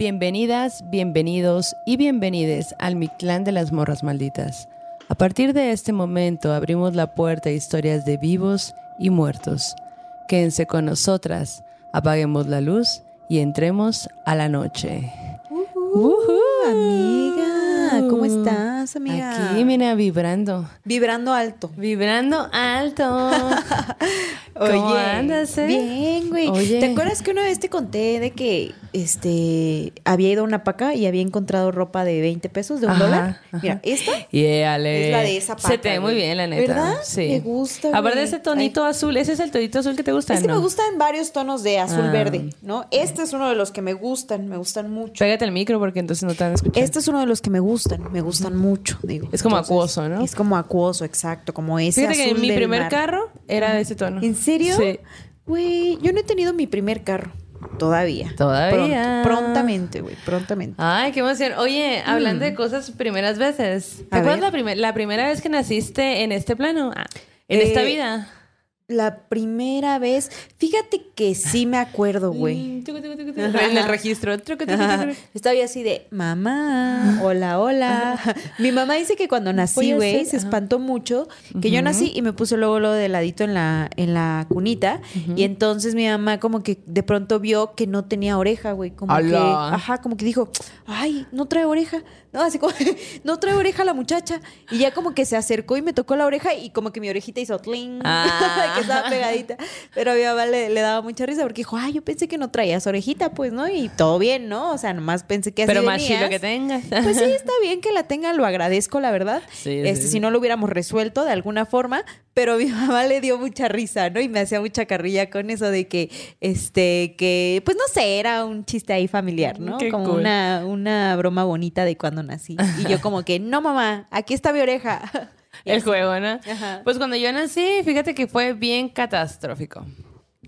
Bienvenidas, bienvenidos y bienvenides al Mi Clan de las Morras Malditas. A partir de este momento abrimos la puerta a historias de vivos y muertos. Quédense con nosotras, apaguemos la luz y entremos a la noche. Ujú. Amiga, ¿cómo estás, amiga? Aquí, mira, vibrando. Vibrando alto. Vibrando alto. ¿Cómo andas, eh? Bien, güey. Oye. ¿Te acuerdas que una vez te conté de que este había ido a una paca y había encontrado ropa de 20 pesos, de un Ajá, dólar? ajá. Mira, esta Yeah. Es la de esa Se paca, te ve muy bien, la neta. ¿Verdad? Sí. Me gusta, Aparte de ese tonito azul, ¿ese es el tonito azul que te gusta? es que no? me gustan varios tonos de azul Ah. verde, ¿no? Este es uno de los que me gustan, me gustan mucho. Pégate el micro porque entonces no te van a escuchar. Este es uno de los que me gustan, me gustan mucho, digo. Es como acuoso, ¿no? Es como acuoso, exacto, como ese Fíjate que mi del primer mar. carro era de ese tono. ¿En serio? Sí. Güey, yo no he tenido mi primer carro. Todavía. Todavía. Pronto, prontamente, güey. Prontamente. Ay, qué emoción. Oye, hablando de cosas primeras veces. ¿Te Mm. Acuerdas la, primer- la primera vez que naciste en este plano? Ah, en Eh, esta vida. La primera vez. Fíjate que sí me acuerdo, güey. Mm, tucu. En el registro. Estaba yo así de, mamá, hola, hola. Mi mamá dice que cuando nací, güey, se espantó mucho, que yo nací y me puso luego lo de ladito en la, en la cunita. Y entonces mi mamá como que de pronto vio que no tenía oreja, güey. Como que, ajá, como que dijo, ay, no trae oreja. No, así como, no trae oreja la muchacha. Y ya como que se acercó y me tocó la oreja y como que mi orejita hizo tling, Ah. que estaba pegadita. Pero a mi mamá le, le daba mucha risa porque dijo, ay, yo pensé que no traías orejita, pues, ¿no? Y todo bien, ¿no? O sea, nomás pensé que así Pero más chilo que tengas. Pues sí, está bien que la tenga, lo agradezco, la verdad. Sí, este, sí, Si no lo hubiéramos resuelto de alguna forma, pero mi mamá le dio mucha risa, ¿no? Y me hacía mucha carrilla con eso de que, este, que, pues no sé, era un chiste ahí familiar, ¿no? Qué como cool. una, una broma bonita de cuando nací. Y yo como que, no mamá, aquí está mi oreja. El juego, ¿no? Ajá. Pues cuando yo nací, fíjate que fue bien catastrófico.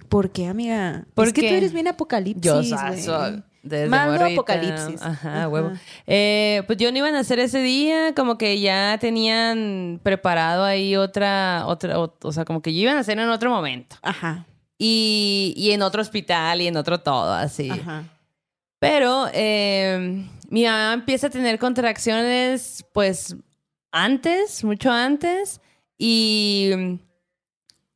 ¿Por qué, amiga? ¿Por es que tú eres bien apocalipsis, Yo soy desde morrita. apocalipsis. Ajá, huevo. Eh, pues yo no iba a nacer ese día, como que ya tenían preparado ahí otra, otra, o, o sea, como que yo iba a nacer en otro momento. Ajá. Y, y en otro hospital y en otro todo, así. Ajá. Pero eh, mi mamá empieza a tener contracciones, pues, antes, mucho antes. Y,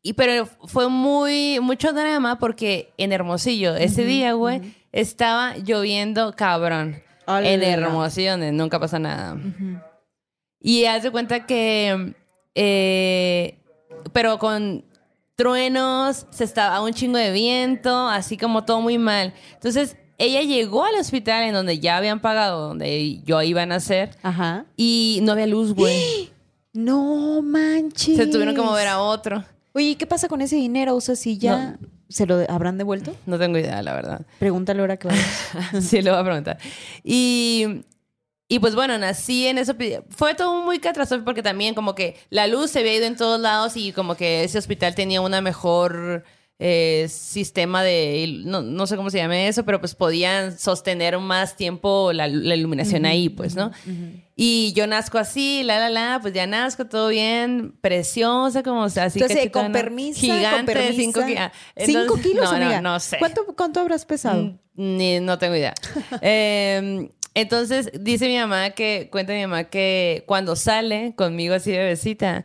y pero fue muy, mucho drama porque en Hermosillo, ese día, güey, estaba lloviendo cabrón. En Hermosillo, donde nunca pasa nada. Y haz de cuenta que, eh, pero con truenos, se estaba un chingo de viento, así como todo muy mal. Entonces, ella llegó al hospital en donde ya habían pagado, donde yo iba a nacer, Ajá. y no había luz, güey. No manches. Se tuvieron que mover a otro. Oye, ¿y ¿qué pasa con ese dinero? O sea, si ya se lo habrán devuelto. No tengo idea, la verdad. Pregúntale ahora que vaya. sí, lo voy a preguntar. Y, y pues bueno, nací en eso. Fue todo muy catastrófico porque también como que la luz se había ido en todos lados y como que ese hospital tenía una mejor eh, sistema de, no, no sé cómo se llama eso, pero pues podían sostener más tiempo la, la iluminación ahí, pues, ¿no? Y yo nazco así, la, la, la, pues ya nazco, todo bien, preciosa, como o sea, así Entonces, con permiso, Gigante, con permiso. cinco, ki- ah, ¿Cinco entonces- kilos, no, no, amiga? No, sé. ¿Cuánto, cuánto habrás pesado? Mm, Ni, no tengo idea. Eh, entonces, dice mi mamá que, cuenta mi mamá que cuando sale conmigo así de besita,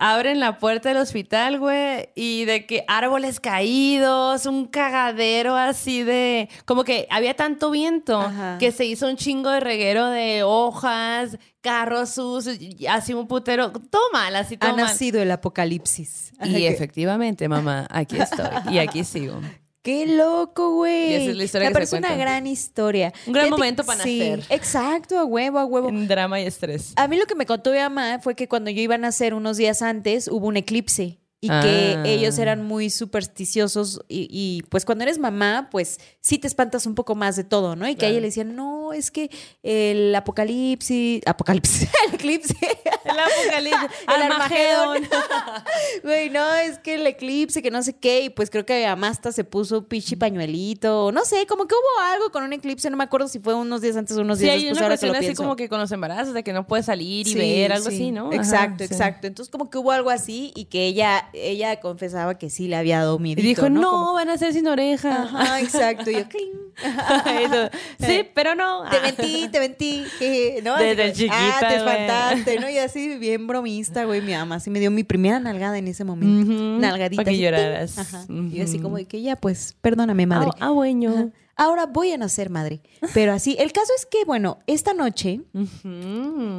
abren la puerta del hospital, güey, y de que árboles caídos, un cagadero así de... Como que había tanto viento Ajá. que se hizo un chingo de reguero de hojas, carros sucios, así un putero, todo mal, así todo Ha nacido el apocalipsis. Y que- efectivamente, mamá, aquí estoy y aquí sigo. Qué loco, güey. Y esa es la historia Me parece una gran historia. Un gran Fíjate- momento para sí, nacer. Exacto, a huevo, a huevo. En drama y estrés. A mí lo que me contó mi mamá fue que cuando yo iba a nacer unos días antes hubo un eclipse y que Ah. ellos eran muy supersticiosos y, y, pues cuando eres mamá pues sí te espantas un poco más de todo, ¿no? Y que a ella le decían, no, es que el apocalipsis, apocalipsis, el eclipse, El apocalipsis. el Armagedón. Güey, no, es que el eclipse, que no sé qué, y pues creo que hasta se puso pichi pañuelito, o no sé, como que hubo algo con un eclipse, no me acuerdo si fue unos días antes o unos Sí, días hay después, una ahora que lo así pienso. como que con los embarazos, de que no puedes salir y Sí, ver, algo sí. así, ¿no? Ajá, Exacto, sí. exacto. Entonces como que hubo algo así y que ella, ella confesaba que sí le había dado miedo. Y dijo, no, Como- van a ser sin oreja. Ajá, exacto. Y yo. Eso. sí, pero no. Te mentí, te mentí. ¿no? Desde chiquita, Ah, te espantaste, ¿no? Y así bien bromista, güey, mi mamá. Así me dio mi primera nalgada en ese momento. Ujú, Nalgadita. pa' que lloraras. Ajá. Y yo así como de que ya, pues, perdóname, madre. Ah, ah, bueno. Ajá. Ahora voy a nacer madre. Pero así, el caso es que, bueno, esta noche,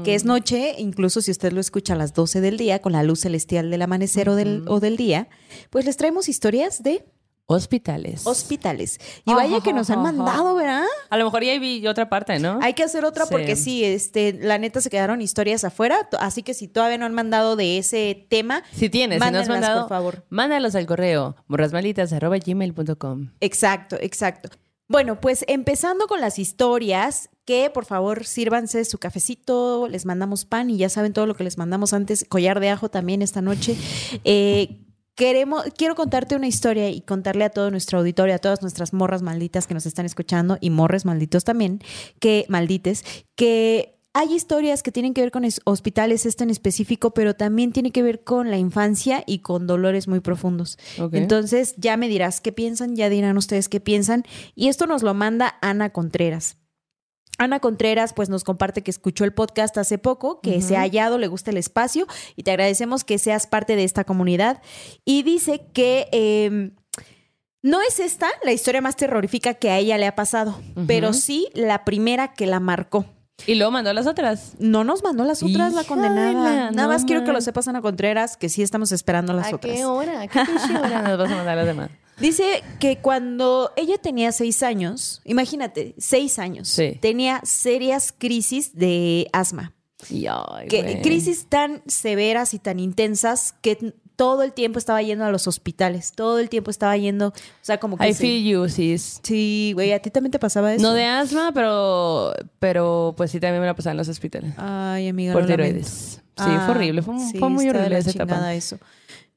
que es noche, incluso si usted lo escucha a las 12 del día, con la luz celestial del amanecer o, del, o del día, pues les traemos historias de Hospitales. hospitales. Y vaya que nos han mandado, ¿verdad? A lo mejor ya vi otra parte, ¿no? Hay que hacer otra Sí. porque sí, este, la neta se quedaron historias afuera, así que si todavía no han mandado de ese tema, Si tienes, si no has mandado, por favor. mándalos al correo morrasmalitas.gmail.com. Exacto, exacto. Bueno, pues empezando con las historias, que por favor sírvanse su cafecito, les mandamos pan y ya saben todo lo que les mandamos antes, collar de ajo también esta noche. Eh, queremos, quiero contarte una historia y contarle a todo nuestro auditorio, a todas nuestras morras malditas que nos están escuchando y morres malditos también, que maldites, que hay historias que tienen que ver con es- hospitales, esto en específico, pero también tiene que ver con la infancia y con dolores muy profundos. Entonces ya me dirás qué piensan, ya dirán ustedes qué piensan. Y esto nos lo manda Ana Contreras. Ana Contreras pues nos comparte que escuchó el podcast hace poco, que se ha hallado, le gusta el espacio y te agradecemos que seas parte de esta comunidad. Y dice que eh, no es esta la historia más terrorífica que a ella le ha pasado, pero sí la primera que la marcó. Y luego mandó las otras. No nos mandó las otras, la condenada. Nada no más quiero que lo sepas, Ana Contreras, que sí estamos esperando las ¿A otras. qué hora? ¿A qué hora nos vas a mandar las demás? Dice que cuando ella tenía seis años, imagínate, seis años, Sí. tenía serias crisis de asma. Y, ay, Que, güey. crisis tan severas y tan intensas que todo el tiempo estaba yendo a los hospitales, todo el tiempo estaba yendo, o sea, como que... I feel you, sis. Sí, güey, ¿a ti también te pasaba eso? No de asma, pero, pero pues sí también me la pasaba en los hospitales. Ay, amiga, por lo lamento. tiroides. Sí, Ah, fue horrible. Fue, sí, fue muy horrible esa etapa. eso.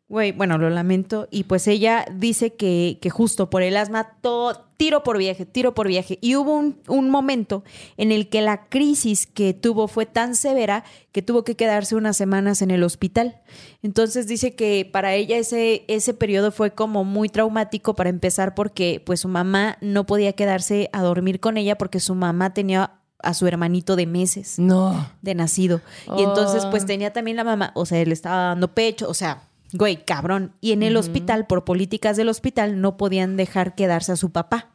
Güey, bueno, lo lamento. Y pues ella dice que, que justo por el asma, todo, tiro por viaje, tiro por viaje. Y hubo un, un momento en el que la crisis que tuvo fue tan severa que tuvo que quedarse unas semanas en el hospital. Entonces dice que para ella ese, ese periodo fue como muy traumático para empezar porque pues su mamá no podía quedarse a dormir con ella porque su mamá tenía a su hermanito de meses No. de nacido. Y entonces, pues tenía también la mamá, o sea, le estaba dando pecho, o sea, güey, cabrón. Y en el hospital, por políticas del hospital, no podían dejar quedarse a su papá.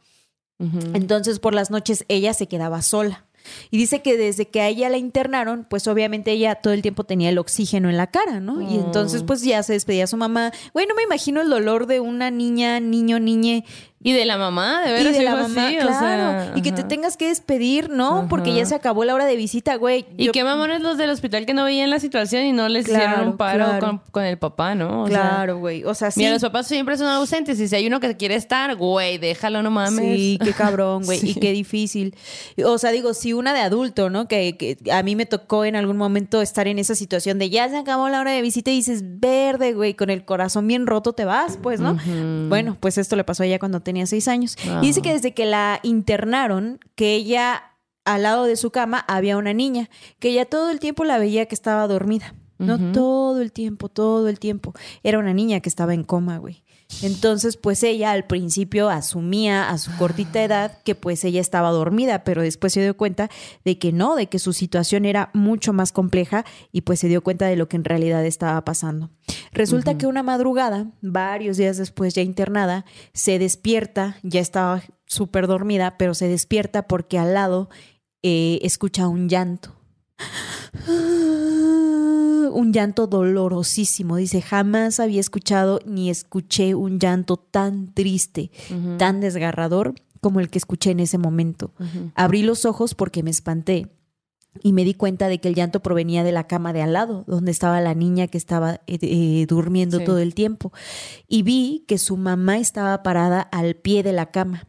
Entonces, por las noches, ella se quedaba sola. Y dice que desde que a ella la internaron, pues obviamente ella todo el tiempo tenía el oxígeno en la cara, ¿no? Y entonces, pues ya se despedía a su mamá. Güey, no me imagino el dolor de una niña, niño, niñe Y de la mamá, de y veras. de la mamá, así, o claro. sea, y que te tengas que despedir, ¿no? Porque ya se acabó la hora de visita, güey. Y Yo- qué mamones los del hospital que no veían la situación y no les Claro, hicieron un paro claro. con, con el papá, ¿no? O Claro, güey. O sea, sí. Mira, los papás siempre son ausentes y si hay uno que quiere estar, güey, déjalo, no mames. Sí, qué cabrón, güey. Sí. Y qué difícil. O sea, digo, si una de adulto, ¿no? Que, que a mí me tocó en algún momento estar en esa situación de ya se acabó la hora de visita y dices, verde, güey, con el corazón bien roto te vas, pues, ¿no? Bueno, pues esto le pasó a ella cuando tenía seis años. Y dice que desde que la internaron, que ella al lado de su cama había una niña, que ella todo el tiempo la veía que estaba dormida. No todo el tiempo, todo el tiempo. Era una niña que estaba en coma, güey. Entonces, pues ella al principio asumía a su cortita edad que pues ella estaba dormida, pero después se dio cuenta de que no, de que su situación era mucho más compleja y pues se dio cuenta de lo que en realidad estaba pasando. Resulta que una madrugada, varios días después ya internada, se despierta, ya estaba súper dormida, pero se despierta porque al lado eh, escucha un llanto. Un llanto dolorosísimo. Dice, jamás había escuchado ni escuché un llanto tan triste, tan desgarrador como el que escuché en ese momento. Abrí los ojos porque me espanté y me di cuenta de que el llanto provenía de la cama de al lado, donde estaba la niña que estaba eh, eh, durmiendo Sí. todo el tiempo. Y vi que su mamá estaba parada al pie de la cama.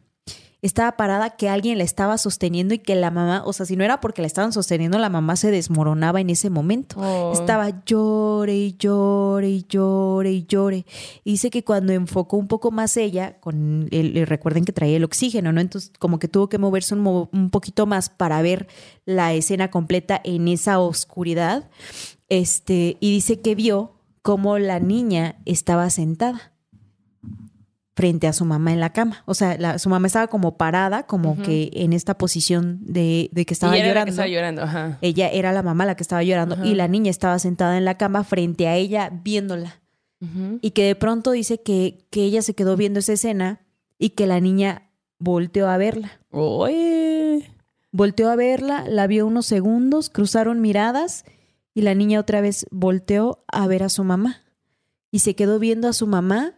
Estaba parada que alguien la estaba sosteniendo y que la mamá, o sea, si no era porque la estaban sosteniendo, la mamá se desmoronaba en ese momento. Oh. Estaba llore y llore y llore y llore. Y dice que cuando enfocó un poco más ella, con el, recuerden que traía el oxígeno, ¿no? Entonces como que tuvo que moverse un, mo- un poquito más para ver la escena completa en esa oscuridad. Este, y dice que vio cómo la niña estaba sentada frente a su mamá en la cama. O sea, la- su mamá estaba como parada, como que en esta posición de, de que estaba y era la llorando. que estaba llorando, ajá. Ella era la mamá la que estaba llorando Ajá. y la niña estaba sentada en la cama frente a ella viéndola. Y que de pronto dice que, que ella se quedó viendo esa escena y que la niña volteó a verla. Oye. Volteó a verla, la vio unos segundos, cruzaron miradas y la niña otra vez volteó a ver a su mamá. Y se quedó viendo a su mamá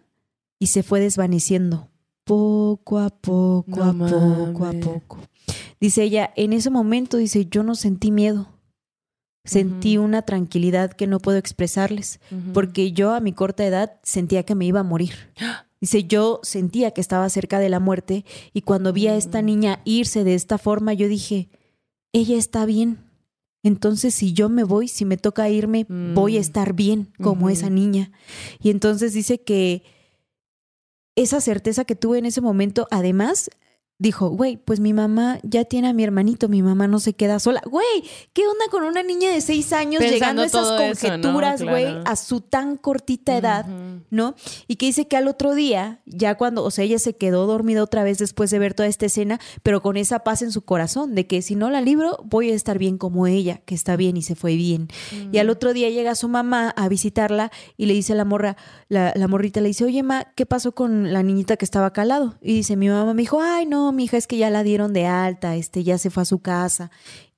y se fue desvaneciendo poco a poco, No a poco, a poco. Dice ella, en ese momento, dice, yo no sentí miedo. Sentí una tranquilidad que no puedo expresarles, porque yo a mi corta edad sentía que me iba a morir. Dice, yo sentía que estaba cerca de la muerte y cuando vi a esta Mm. niña irse de esta forma, yo dije, ella está bien. Entonces, si yo me voy, si me toca irme, voy a Mm. estar bien como esa niña. Y entonces dice que esa certeza que tuve en ese momento, además, dijo, güey, pues mi mamá ya tiene a mi hermanito, mi mamá no se queda sola. Güey, ¿qué onda con una niña de seis años Pensando llegando a esas conjeturas, güey, Claro. a su tan cortita edad? ¿no? Y que dice que al otro día, ya cuando, o sea, ella se quedó dormida otra vez después de ver toda esta escena, pero con esa paz en su corazón, de que si no la libro, voy a estar bien como ella, que está bien y se fue bien. Y al otro día llega su mamá a visitarla y le dice a la morra, la, la morrita le dice, oye, ma, ¿qué pasó con la niñita que estaba acá al lado? Y dice, mi mamá me dijo, ay, no, mi hija, es que ya la dieron de alta, este, ya se fue a su casa.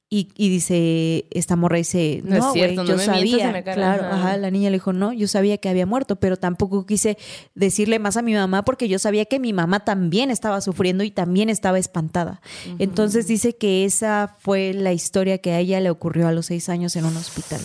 Y, y dice, esta morra dice, No no, güey, cierto, no yo me sabía, la cara". claro, ajá, la niña le dijo, no, yo sabía que había muerto, pero tampoco quise decirle más a mi mamá porque yo sabía que mi mamá también estaba sufriendo y también estaba espantada. Entonces dice que esa fue la historia que a ella le ocurrió a los seis años en un hospital.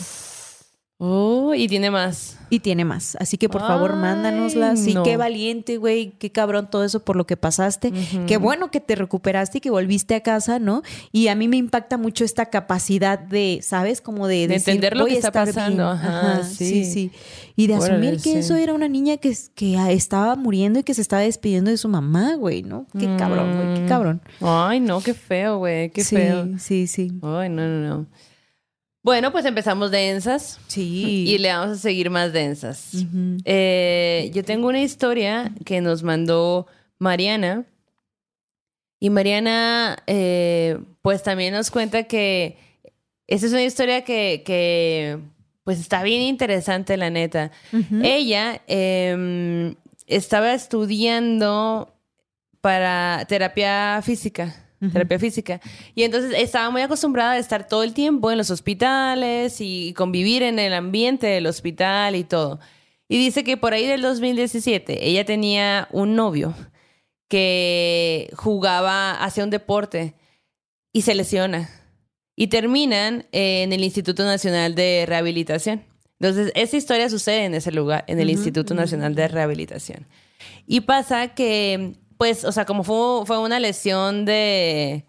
Oh, y tiene más. Y tiene más. Así que por favor, Ay, mándanosla. Sí, no. qué valiente, güey. Qué cabrón todo eso por lo que pasaste. Qué bueno que te recuperaste y que volviste a casa, ¿no? Y a mí me impacta mucho esta capacidad de, ¿sabes? Como de, De decir, entender lo "Voy que está estar pasando. bien". Ajá, sí. sí. sí, Y de Órale, asumir que sí. eso era una niña que, que estaba muriendo y que se estaba despidiendo de su mamá, güey, ¿no? Qué cabrón, güey. Qué Mm. cabrón. Ay, no, qué feo, güey. Qué sí, feo. sí, sí. Ay, no, no, no. Bueno, pues empezamos densas Sí. y le vamos a seguir más densas. Eh, yo tengo una historia que nos mandó Mariana. Y Mariana, eh, pues también nos cuenta que esa es una historia que, que, pues está bien interesante, la neta. Ella em, estaba estudiando para terapia física. Ujú. Terapia física. Y entonces estaba muy acostumbrada a estar todo el tiempo en los hospitales y convivir en el ambiente del hospital y todo. Y dice que por ahí del 2017 ella tenía un novio que jugaba, hacía un deporte y se lesiona. Y terminan en el Instituto Nacional de Rehabilitación. Entonces, esa historia sucede en ese lugar, en el Instituto Nacional de Rehabilitación. Y pasa que, pues, o sea, como fue, fue una lesión de,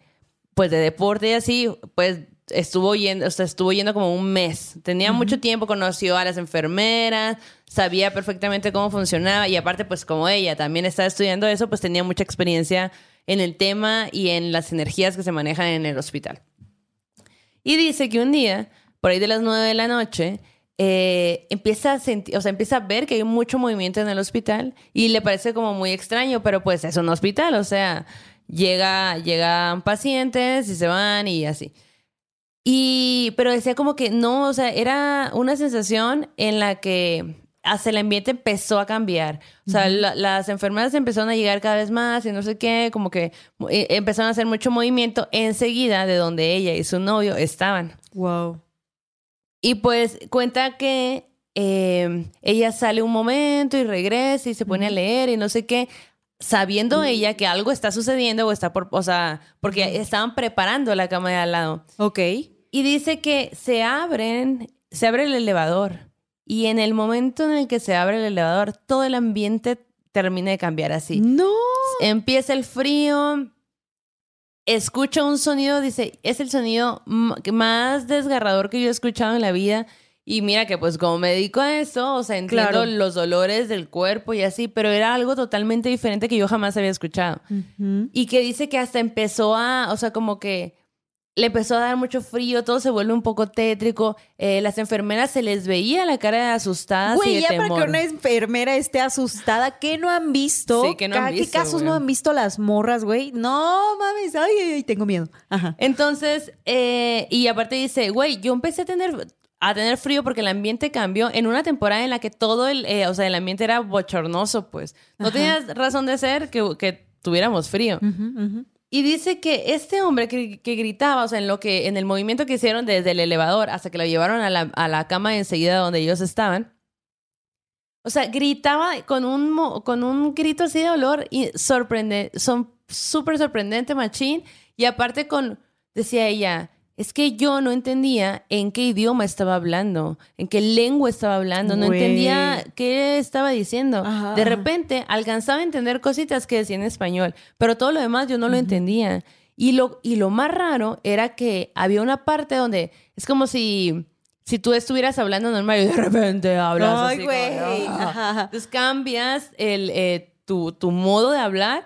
pues, de deporte y así, pues, estuvo yendo, o sea, estuvo yendo como un mes. Tenía mucho tiempo, conoció a las enfermeras, sabía perfectamente cómo funcionaba y aparte, pues, como ella también estaba estudiando eso, pues tenía mucha experiencia en el tema y en las energías que se manejan en el hospital. Y dice que un día, por ahí de las nueve de la noche, eh, empieza a sentir, o sea, empieza a ver que hay mucho movimiento en el hospital y le parece como muy extraño, pero pues es un hospital, o sea, llega, llegan pacientes y se van y así. Y, pero decía como que no, o sea, era una sensación en la que hasta el ambiente empezó a cambiar. O sea, la- las enfermeras empezaron a llegar cada vez más y no sé qué, como que eh, empezaron a hacer mucho movimiento enseguida de donde ella y su novio estaban. Wow. Y pues cuenta que eh, ella sale un momento y regresa y se pone a leer y no sé qué, sabiendo ella que algo está sucediendo o está por, o sea, porque estaban preparando la cama de al lado. Ok. Y dice que se abren, se abre el elevador. Y en el momento en el que se abre el elevador, todo el ambiente termina de cambiar así. No. Empieza el frío, escucha un sonido, dice, es el sonido más desgarrador que yo he escuchado en la vida. Y mira que pues como me dedico a eso, o sea, entiendo Claro. los dolores del cuerpo y así, pero era algo totalmente diferente que yo jamás había escuchado. Y que dice que hasta empezó a, o sea, como que le empezó a dar mucho frío, todo se vuelve un poco tétrico. eh, las enfermeras se les veía la cara de asustadas y Güey, de ya para temor. que una enfermera esté asustada, ¿qué no han visto? Sí, ¿qué no han visto, ¿Qué casos güey? no han visto las morras, güey? No mames, ay, ay, tengo miedo. Ajá. Entonces, eh, y aparte dice, güey, yo empecé a tener, a tener frío porque el ambiente cambió en una temporada en la que todo el, eh, o sea, el ambiente era bochornoso, pues. No Ajá. tenías razón de ser que, que tuviéramos frío. Ujú, ujú. Y dice que este hombre que, gritaba, o sea, en lo que, en el movimiento que hicieron desde el elevador hasta que lo llevaron a la, a la cama enseguida donde ellos estaban, o sea, gritaba con un, con un grito así de dolor y sorprende, son súper sorprendente, machín. Y aparte con, decía ella, es que yo no entendía en qué idioma estaba hablando, en qué lengua estaba hablando, no entendía qué estaba diciendo. Ajá, de repente alcanzaba a entender cositas que decía en español, pero todo lo demás yo no lo entendía. Y lo, y lo más raro era que había una parte donde es como si, si tú estuvieras hablando normal y de repente hablas Ay, así como. "Ah". Ajá. Entonces cambias el, eh, tu, tu modo de hablar,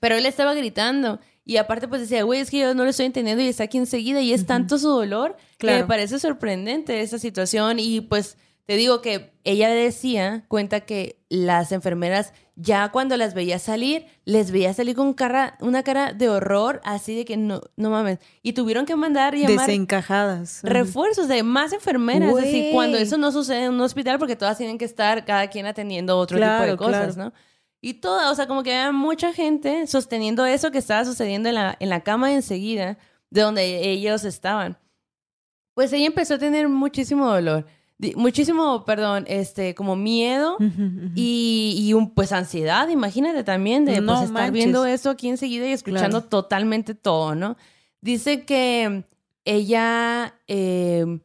pero él estaba gritando. Y aparte, pues decía, güey, es que yo no lo estoy entendiendo y está aquí enseguida. Y es tanto su dolor que me parece sorprendente esa situación. Y pues te digo que ella decía, cuenta que las enfermeras, ya cuando las veía salir, les veía salir con cara, una cara de horror, así de que no, no mames. Y tuvieron que mandar llamar Desencajadas. Refuerzos de más enfermeras. Así, Güey. cuando eso no sucede en un hospital, porque todas tienen que estar cada quien atendiendo otro tipo de cosas, claro. ¿no? Y toda, o sea, como que había mucha gente sosteniendo eso que estaba sucediendo en la, en la cama enseguida de donde ellos estaban. Pues ella empezó a tener muchísimo dolor, muchísimo, perdón, este, como miedo y, y un, pues ansiedad, imagínate también, de No pues, estar manches. viendo eso aquí enseguida y escuchando Claro. totalmente todo, ¿no? Dice que ella, eh,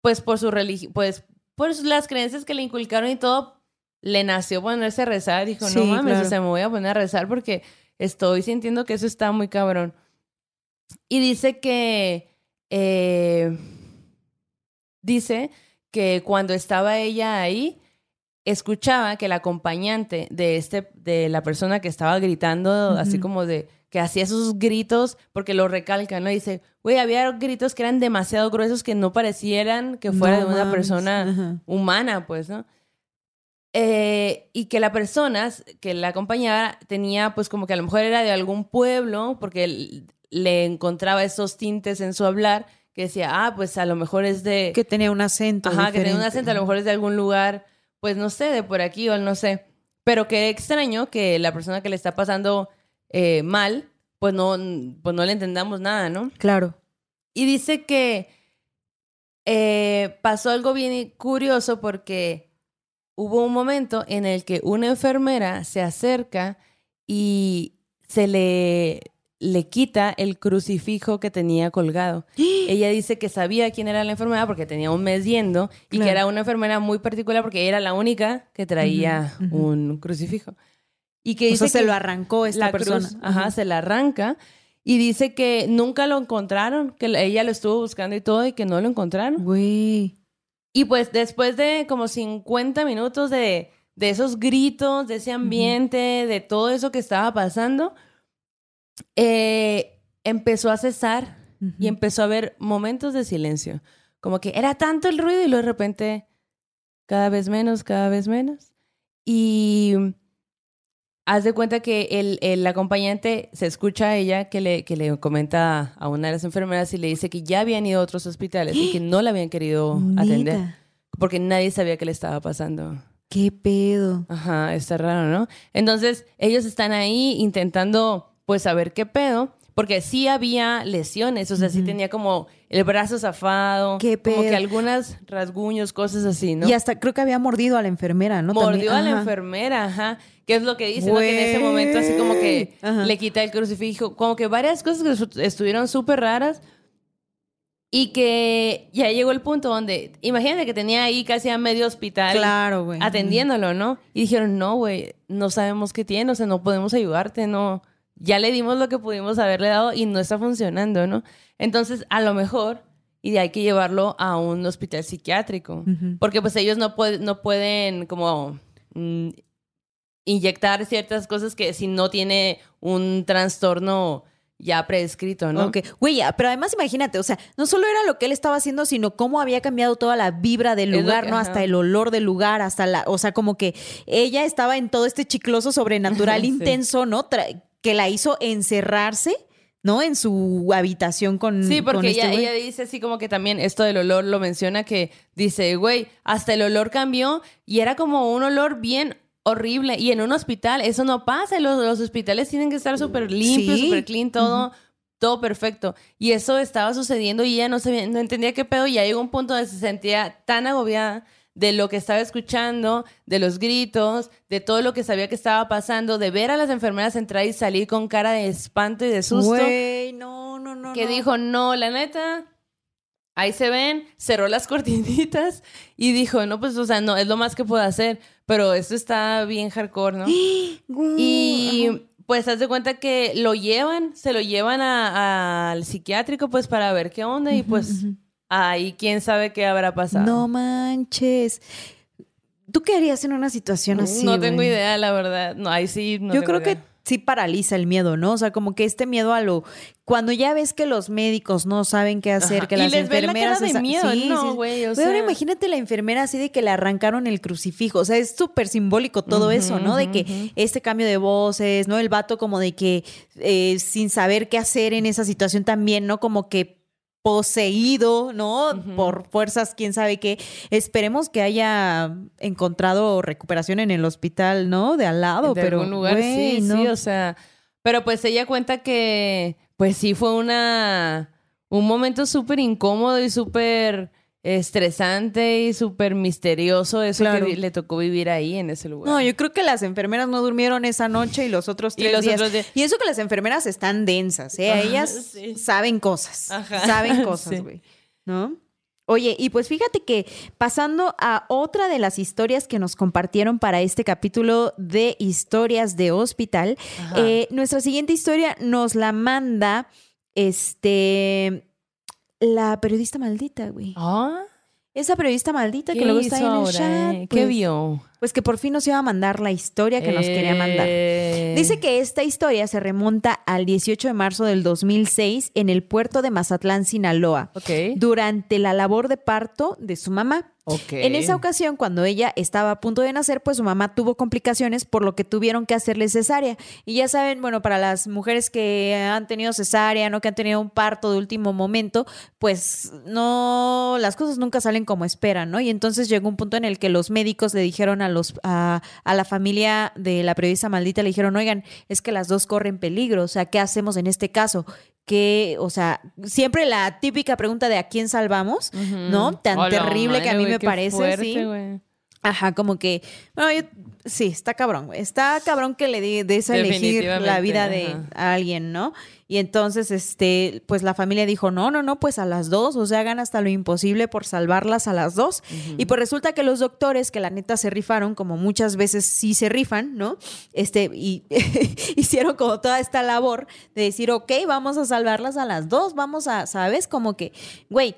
pues por su religión, pues por las creencias que le inculcaron y todo, le nació ponerse a rezar. Dijo, no mames, claro. o sea, me voy a poner a rezar porque estoy sintiendo que eso está muy cabrón. Y dice que, eh, dice que cuando estaba ella ahí, escuchaba que el acompañante de este de la persona que estaba gritando así como de que hacía esos gritos porque lo recalca no dice güey había gritos que eran demasiado gruesos que no parecieran que fuera No de una mames. persona Ajá. humana pues no Eh, y que la persona que la acompañaba tenía pues como que a lo mejor era de algún pueblo porque le encontraba esos tintes en su hablar que decía ah pues a lo mejor es de Que tenía un acento. Ajá, que tenía un diferente. acento, a lo mejor es de algún lugar, pues no sé, de por aquí o no sé. Pero qué extraño que la persona que le está pasando eh, mal, pues no, pues no le entendamos nada, ¿no? Claro. Y dice que eh, pasó algo bien curioso porque hubo un momento en el que una enfermera se acerca y se le, le quita el crucifijo que tenía colgado. Ella dice que sabía quién era la enfermera porque tenía un mes yendo y Claro. que era una enfermera muy particular porque era la única que traía un crucifijo. Y que O dice sea, se que lo arrancó esta la persona. cruz, ajá, se la arranca y dice que nunca lo encontraron, que la- ella lo estuvo buscando y todo y que no lo encontraron. Güey. Y pues después de como 50 minutos de, de esos gritos, de ese ambiente, de todo eso que estaba pasando, eh, empezó a cesar y empezó a haber momentos de silencio. Como que era tanto el ruido y luego de repente cada vez menos, cada vez menos. Y haz de cuenta que el, el acompañante se escucha a ella que le, que le comenta a una de las enfermeras y le dice que ya habían ido a otros hospitales y que no la habían querido atender porque nadie sabía qué le estaba pasando. ¿Qué pedo? Ajá, está raro, ¿no? Entonces, ellos están ahí intentando, pues, saber qué pedo, porque sí había lesiones, o sea, sí tenía como el brazo zafado, Qué como que algunas rasguños, cosas así, ¿no? Y hasta creo que había mordido a la enfermera, ¿no? Mordió También. a la enfermera, ajá. Que es lo que dice, ¿no? Que en ese momento así como que. Ajá. le quita el crucifijo. Como que varias cosas que estu- estuvieron súper raras. Y que ya llegó el punto donde, imagínate que tenía ahí casi a medio hospital Claro, güey. atendiéndolo, ¿no? Y dijeron, no, güey, no sabemos qué tiene, o sea, no podemos ayudarte, no. Ya le dimos lo que pudimos haberle dado y no está funcionando, ¿no? Entonces, a lo mejor, y hay que llevarlo a un hospital psiquiátrico, porque pues ellos no, pueden no pueden como mm, inyectar ciertas cosas que si no tiene un trastorno ya prescrito, ¿no? Ok, güey, pero además imagínate, o sea, no solo era lo que él estaba haciendo, sino cómo había cambiado toda la vibra del lugar, que- ¿no? ajá. Hasta el olor del lugar, hasta la, o sea, como que ella estaba en todo este chicloso sobrenatural Sí. intenso, ¿no? Tra- que la hizo encerrarse, ¿no? En su habitación con Sí, con porque este ella, ella dice así como que también esto del olor lo menciona que dice, güey, hasta el olor cambió y era como un olor bien horrible y en un hospital eso no pasa, los, los hospitales tienen que estar súper limpios, Sí. súper clean, todo, todo perfecto. Y eso estaba sucediendo y ella no, sabía- no entendía qué pedo y ya llegó un punto donde se sentía tan agobiada de lo que estaba escuchando, de los gritos, de todo lo que sabía que estaba pasando, de ver a las enfermeras entrar y salir con cara de espanto y de susto Güey, no, no, no. que no. dijo, no, la neta, ahí se ven, cerró las cortinitas y dijo, no, pues, o sea, no, es lo más que puedo hacer, pero esto está bien hardcore, ¿no? Y pues haz de cuenta que lo llevan, se lo llevan al psiquiátrico pues para ver qué onda y pues ahí quién sabe qué habrá pasado. No manches. ¿Tú qué harías en una situación así? no tengo idea, la verdad. No, ahí sí no Yo tengo creo que. Sí paraliza el miedo, ¿no? O sea, como que este miedo a lo... Cuando ya ves que los médicos no saben qué hacer, Ajá. que Y las les ves la enfermeras... cara de miedo. Sí, No, sí. güey, o Güey, ahora imagínate la enfermera así de que le arrancaron el crucifijo. O sea, es súper simbólico todo eso, ¿no? De que este cambio de voces, ¿no? El vato como de que eh, sin saber qué hacer en esa situación también, ¿no? Como que poseído, ¿no? Por fuerzas, quién sabe qué. Esperemos que haya encontrado recuperación en el hospital, ¿no? De al lado, de pero algún lugar, sí, no. sí, o sea, pero pues ella cuenta que, pues sí fue una, un momento súper incómodo y súper estresante y súper misterioso eso Claro. que le tocó vivir ahí en ese lugar. No, yo creo que las enfermeras no durmieron esa noche y los otros Y tres los días. otros días. Y eso que las enfermeras están densas, ¿eh? Ajá, Ellas sí. saben cosas. Ajá, Saben cosas, sí. güey. ¿No? Oye, y pues fíjate que pasando a otra de las historias que nos compartieron para este capítulo de historias de hospital, eh, nuestra siguiente historia nos la manda este la periodista maldita, güey. Ah, Esa periodista maldita que ¿qué luego está ahí en el chat. eh? ¿Qué pues, vio? Pues que por fin nos iba a mandar la historia que nos quería mandar. Eh, Dice que esta historia se remonta al 18 de marzo del 2006 en el puerto de Mazatlán, Sinaloa, Ok. durante la labor de parto de su mamá. En esa ocasión, cuando ella estaba a punto de nacer, pues su mamá tuvo complicaciones, por lo que tuvieron que hacerle cesárea. Y ya saben, bueno, para las mujeres que han tenido cesárea, no que han tenido un parto de último momento, pues no, las cosas nunca salen como esperan, ¿no? Y entonces llegó un punto en el que los médicos le dijeron a los a, a la familia de la periodista maldita, le dijeron, oigan, es que las dos corren peligro, o sea, ¿qué hacemos en este caso? Que, o sea, siempre la típica pregunta de a quién salvamos, ¿no? Tan Hola, terrible que a mí me parece, fuerte, sí. güey. Ajá, como que, bueno, yo- sí, está cabrón, güey. Está cabrón que le di- des a elegir la vida de ajá. a alguien, ¿no? Y entonces, este, pues la familia dijo, no, no, no, pues a las dos, o sea, hagan hasta lo imposible por salvarlas a las dos. Y pues resulta que los doctores, que la neta se rifaron, como muchas veces sí se rifan, ¿no? Este, y hicieron como toda esta labor de decir, ok, vamos a salvarlas a las dos, vamos a, ¿sabes? Como que, güey,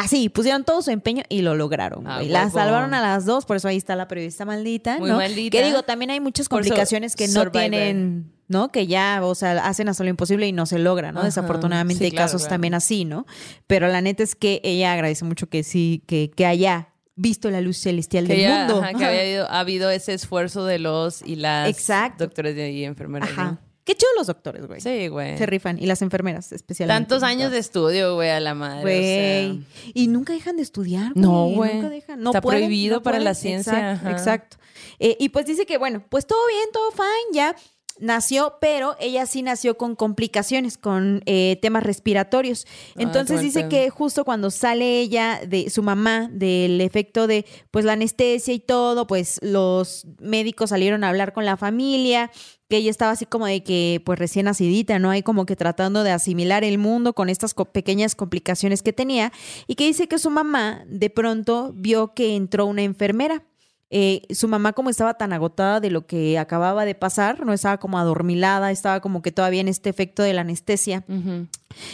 Así, pusieron todo su empeño y lo lograron. Ah, güey. Las salvaron a las dos, por eso ahí está la periodista maldita, Muy ¿no? maldita. Que digo, también hay muchas complicaciones que no Survivor. tienen, ¿no? Que ya, o sea, hacen hasta lo imposible y no se logra, ¿no? Ajá. Desafortunadamente Sí, hay claro, casos claro. también así, ¿no? Pero la neta es que ella agradece mucho que sí, que, que haya visto la luz celestial Que del ya, mundo. ajá, que había habido, ha habido ese esfuerzo de los y las Exacto. doctores y enfermeras. Ajá. ¿no? Qué chido los doctores, güey. Sí, güey. Se rifan. Y las enfermeras, especialmente. Tantos años de estudio, güey, a la madre. Güey. o sea. Y nunca dejan de estudiar. No, güey. güey. Nunca dejan. No Está pueden, prohibido no para pueden. la ciencia, exacto. Eh, y pues dice que, bueno, pues todo bien, todo fine, ya. Nació, pero ella sí nació con complicaciones, con eh, temas respiratorios. Entonces mal dice que justo cuando sale ella de su mamá del efecto de pues la anestesia y todo, pues los médicos salieron a hablar con la familia, que ella estaba así como de que pues recién nacidita, ¿no? Hay como que tratando de asimilar el mundo con estas co- pequeñas complicaciones que tenía y que dice que su mamá de pronto vio que entró una enfermera. Eh, su mamá como estaba tan agotada de lo que acababa de pasar, no estaba como adormilada, estaba como que todavía en este efecto de la anestesia.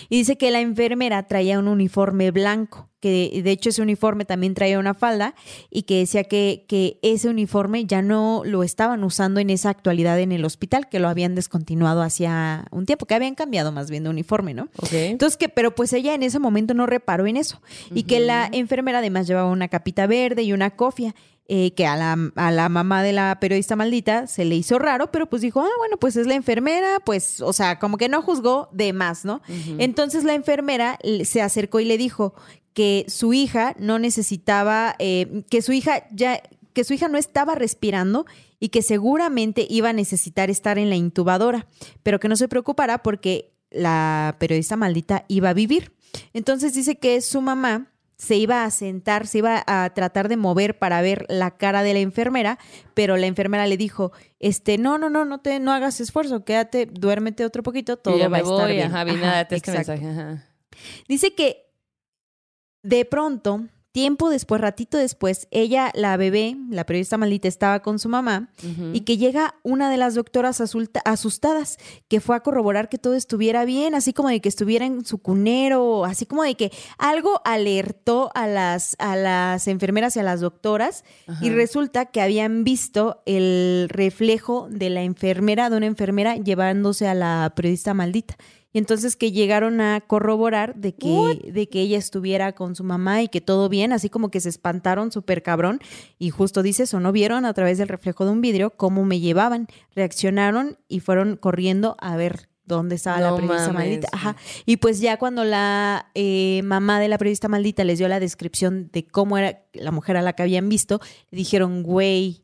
Y dice que la enfermera traía un uniforme blanco, que de, hecho ese uniforme también traía una falda y que decía que, que ese uniforme ya no lo estaban usando en esa actualidad en el hospital, que lo habían descontinuado hacía un tiempo, que habían cambiado más bien de uniforme, ¿no? Entonces que, pero pues ella en ese momento no reparó en eso. Y que la enfermera además llevaba una capita verde y una cofia. Eh, que a la, a la mamá de la periodista maldita se le hizo raro, pero pues dijo, ah, bueno, pues es la enfermera, pues, o sea, como que no juzgó de más, ¿no? Entonces la enfermera se acercó y le dijo que su hija no necesitaba, eh, que su hija ya, que su hija no estaba respirando y que seguramente iba a necesitar estar en la intubadora, pero que no se preocupara porque la periodista maldita iba a vivir. Entonces dice que su mamá se iba a sentar, se iba a tratar de mover para ver la cara de la enfermera, pero la enfermera le dijo, este, no, no, no, no te, no hagas esfuerzo, quédate, duérmete otro poquito, todo va a estar voy, bien. ajá, Ajá, este exacto. mensaje. Ajá. Dice que de pronto, tiempo después, ratito después, ella, la bebé, la periodista maldita, estaba con su mamá y que llega una de las doctoras asustadas que fue a corroborar que todo estuviera bien, así como de que estuviera en su cunero, así como de que algo alertó a las, a las enfermeras y a las doctoras y resulta que habían visto el reflejo de la enfermera, de una enfermera llevándose a la periodista maldita. Y entonces que llegaron a corroborar de que, de que ella estuviera con su mamá y que todo bien, así como que se espantaron súper cabrón. Y justo dice eso, ¿no? Vieron a través del reflejo de un vidrio cómo me llevaban, reaccionaron y fueron corriendo a ver dónde estaba la periodista mames. maldita. Ajá. Y pues ya cuando la eh, mamá de la periodista maldita les dio la descripción de cómo era la mujer a la que habían visto, dijeron, güey,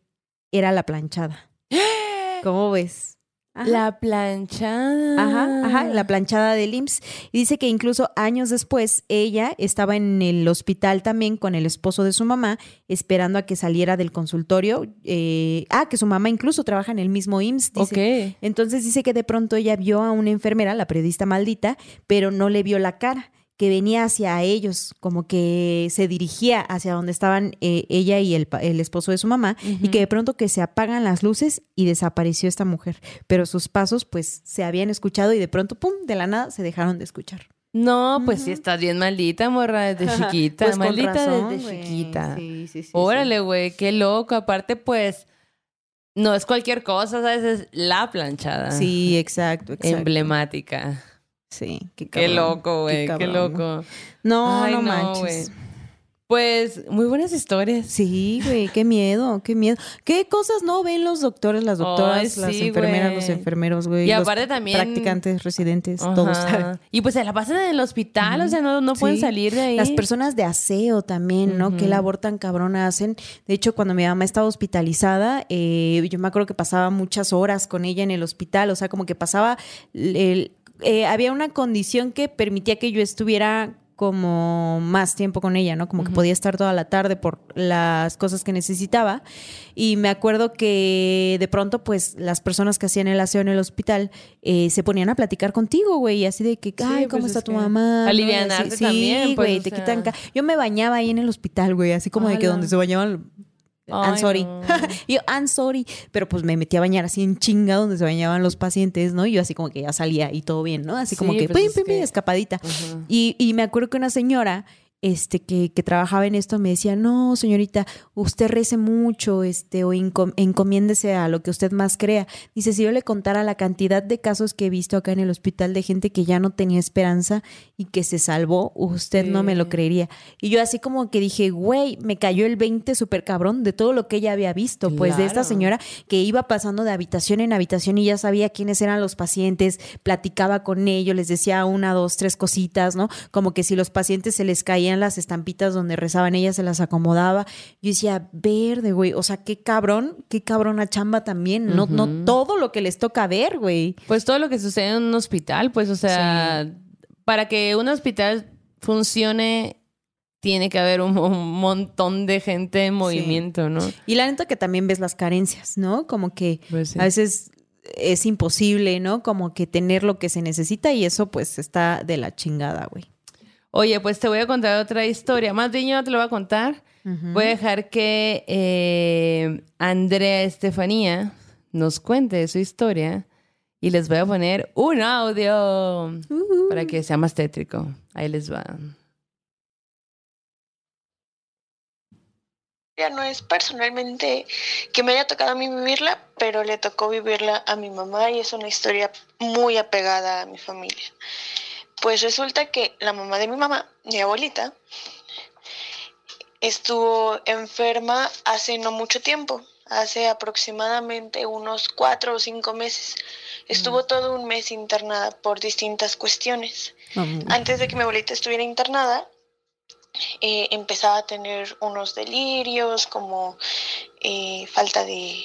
era la planchada. ¿Cómo ves? Ajá. La planchada. Ajá, ajá, la planchada del IMSS. Y dice que incluso años después ella estaba en el hospital también con el esposo de su mamá, esperando a que saliera del consultorio. Eh, ah, que su mamá incluso trabaja en el mismo IMSS. Dice. Ok. Entonces dice que de pronto ella vio a una enfermera, la periodista maldita, pero no le vio la cara que venía hacia ellos, como que se dirigía hacia donde estaban eh, ella y el, el esposo de su mamá, y que de pronto que se apagan las luces y desapareció esta mujer. Pero sus pasos pues se habían escuchado y de pronto, ¡pum!, de la nada se dejaron de escuchar. No, pues sí estás bien maldita, morra, desde chiquita. Pues con maldita razón, desde chiquita. Sí, sí, sí, Órale, güey, qué loco. Aparte, pues, no es cualquier cosa, ¿sabes? Es la planchada. Sí, exacto, exacto. Emblemática. Sí, qué, Qué cabrón, loco, güey, qué, loco. No, Ay, no, manches. Pues, muy buenas historias. Sí, güey, qué miedo, qué miedo. ¿Qué cosas no ven los doctores, las doctoras, las enfermeras, los enfermeros, güey? Y los aparte también- Practicantes, residentes, Ajá. todos. Y pues se la pasan en el hospital, o sea, no, no pueden salir de ahí. Las personas de aseo también, ¿no? Qué Ujú. labor tan cabrona hacen. De hecho, cuando mi mamá estaba hospitalizada, eh, yo me acuerdo que pasaba muchas horas con ella en el hospital. O sea, como que pasaba. el- eh, había una condición que permitía que yo estuviera como más tiempo con ella, ¿no? Como que podía estar toda la tarde por las cosas que necesitaba. Y me acuerdo que de pronto, pues, las personas que hacían el aseo en el hospital eh, se ponían a platicar contigo, güey, y así de que, ay, ¿cómo pues está es tu mamá? alivianarte sí, también, pues, güey, o te sea. quitan Yo me bañaba ahí en el hospital, güey, así como de que donde se bañaban. I'm Ay, sorry. no. Y yo, I'm sorry. Pero pues me metí a bañar así en chinga donde se bañaban los pacientes, ¿no? Y yo así como que ya salía y todo bien, ¿no? Así como Sí, que, pues pim, pim, pim, que- escapadita. Y, y me acuerdo que una señora este, que, que trabajaba en esto me decía, no, señorita, usted rece mucho este, o encom- encomiéndese a lo que usted más crea. Dice, si yo le contara la cantidad de casos que he visto acá en el hospital de gente que ya no tenía esperanza y que se salvó, usted no me lo creería. Y yo así como que dije, güey, me cayó el 20 súper cabrón de todo lo que ella había visto, pues de esta señora que iba pasando de habitación en habitación y ya sabía quiénes eran los pacientes, platicaba con ellos, les decía una, dos, tres cositas, ¿no? Como que si los pacientes se les caían traían las estampitas donde rezaban, ella se las acomodaba. Yo decía, verde, güey. O sea, qué cabrón, qué cabrona chamba también. No, no todo lo que les toca ver, güey. Pues todo lo que sucede en un hospital, pues, o sea, para que un hospital funcione, tiene que haber un, un montón de gente en movimiento, ¿no? Y la neta que también ves las carencias, ¿no? Como que Pues sí. a veces es imposible, ¿no? Como que tener lo que se necesita y eso pues está de la chingada, güey. Oye, pues te voy a contar otra historia. Más bien yo no te lo voy a contar. Voy a dejar que eh, Andrea Estefanía nos cuente su historia y les voy a poner un audio para que sea más tétrico. Ahí les va. Ya no es personalmente que me haya tocado a mí vivirla, pero le tocó vivirla a mi mamá y es una historia muy apegada a mi familia. Pues resulta que la mamá de mi mamá, mi abuelita, estuvo enferma hace no mucho tiempo, hace aproximadamente unos cuatro o cinco meses. Estuvo todo un mes internada por distintas cuestiones. Antes de que mi abuelita estuviera internada, eh, empezaba a tener unos delirios, como eh, falta de,